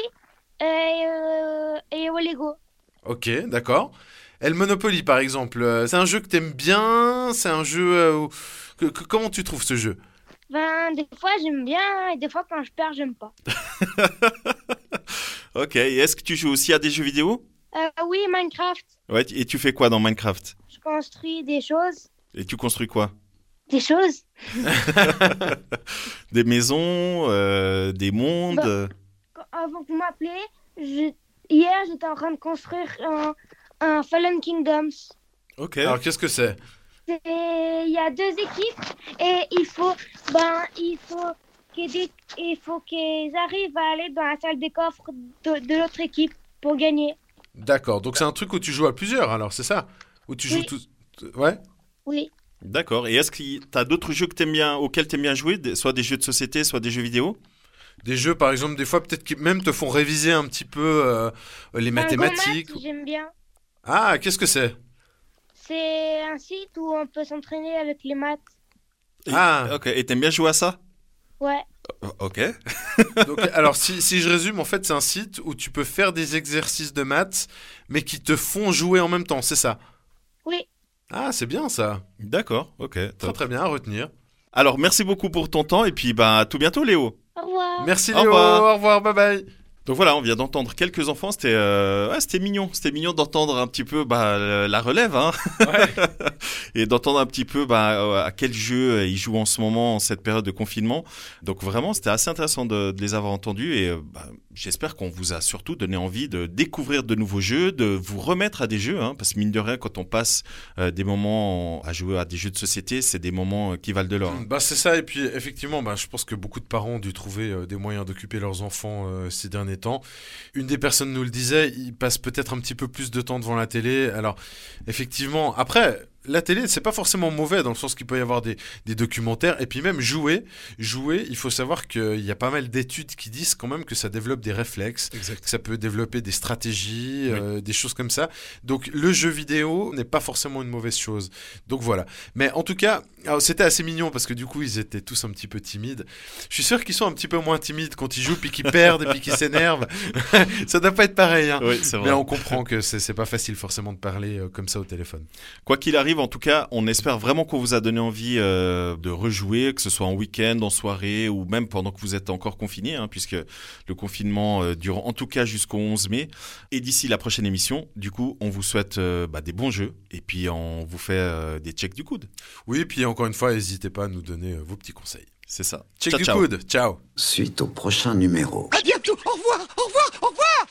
et, euh, et au Lego. Ok, d'accord. Et le Monopoly, par exemple, euh, c'est un jeu que t'aimes bien? C'est un jeu... où- que- que- comment tu trouves ce jeu? Ben, des fois j'aime bien et des fois quand je perds, j'aime pas. Ok, et est-ce que tu joues aussi à des jeux vidéo? Euh, oui, Minecraft. Ouais, et tu fais quoi dans Minecraft? Je construis des choses. Et tu construis quoi? Des choses. Des maisons, euh, des mondes. Avant que vous m'appelez, je... hier j'étais en train de construire un, un Fallen Kingdoms. Ok. Alors qu'est-ce que C'est- Il y a deux équipes et il faut, ben, il faut qu'ils dé- il faut qu'ils arrivent à aller dans la salle des coffres de, de l'autre équipe pour gagner. D'accord. Donc c'est un truc où tu joues à plusieurs, alors c'est ça? Où tu joues tout. Ouais. Oui. D'accord. Et est-ce que tu as d'autres jeux que t'aimes bien, auxquels tu aimes bien jouer, soit des jeux de société, soit des jeux vidéo? Des jeux, par exemple, des fois peut-être qui même te font réviser un petit peu euh, les mathématiques. J'aime bien. Ah, qu'est-ce que c'est? C'est un site où on peut s'entraîner avec les maths. Ah. Ok. Et t'aimes bien jouer à ça? Ouais. Ok. Donc, alors, si, si je résume, en fait, c'est un site où tu peux faire des exercices de maths, mais qui te font jouer en même temps, c'est ça? Oui. Ah, c'est bien ça. D'accord. Ok. Très top. très bien à retenir. Alors, merci beaucoup pour ton temps et puis bah à tout bientôt, Léo. Au revoir. Merci Au Léo, revoir. au revoir, bye bye. Donc voilà, on vient d'entendre quelques enfants. C'était euh, ouais, c'était mignon. C'était mignon d'entendre un petit peu bah, la relève, hein, et d'entendre un petit peu bah, euh, à quel jeu euh, ils jouent en ce moment en cette période de confinement. Donc vraiment, c'était assez intéressant de, de les avoir entendus et bah, j'espère qu'on vous a surtout donné envie de découvrir de nouveaux jeux, de vous remettre à des jeux, hein, parce que mine de rien, quand on passe euh, des moments à jouer à des jeux de société, c'est des moments qui valent de l'or. hein. Bah c'est ça et puis effectivement bah, je pense que beaucoup de parents ont dû trouver des moyens d'occuper leurs enfants euh, ces derniers temps. Une des personnes nous le disait, ils passent peut-être un petit peu plus de temps devant la télé. Alors effectivement, après la télé, c'est pas forcément mauvais dans le sens qu'il peut y avoir des, des documentaires et puis même jouer, jouer, il faut savoir qu'il y a pas mal d'études qui disent quand même que ça développe des réflexes, que ça peut développer des stratégies, euh, des choses comme ça. Donc le jeu vidéo n'est pas forcément une mauvaise chose. Donc voilà. Mais en tout cas, c'était assez mignon parce que du coup ils étaient tous un petit peu timides. Je suis sûr qu'ils sont un petit peu moins timides quand ils jouent puis qu'ils perdent et puis qu'ils s'énervent. ça doit pas être pareil. Hein. Oui, c'est vrai. Mais on comprend que c'est pas facile forcément de parler euh, comme ça au téléphone. Quoi qu'il arrive, en tout cas, on espère vraiment qu'on vous a donné envie euh, de rejouer, que ce soit en week-end, en soirée ou même pendant que vous êtes encore confiné, hein, puisque le confinement euh, dure en tout cas jusqu'au 11 mai. Et d'ici la prochaine émission, du coup, on vous souhaite euh, bah, des bons jeux et puis on vous fait des checks du coude. Oui, puis encore une fois, n'hésitez pas à nous donner euh, vos petits conseils. C'est ça. Check Ciao, du ciao. coude. Ciao. Suite au prochain numéro. À bientôt. Au revoir. Au revoir. Au revoir.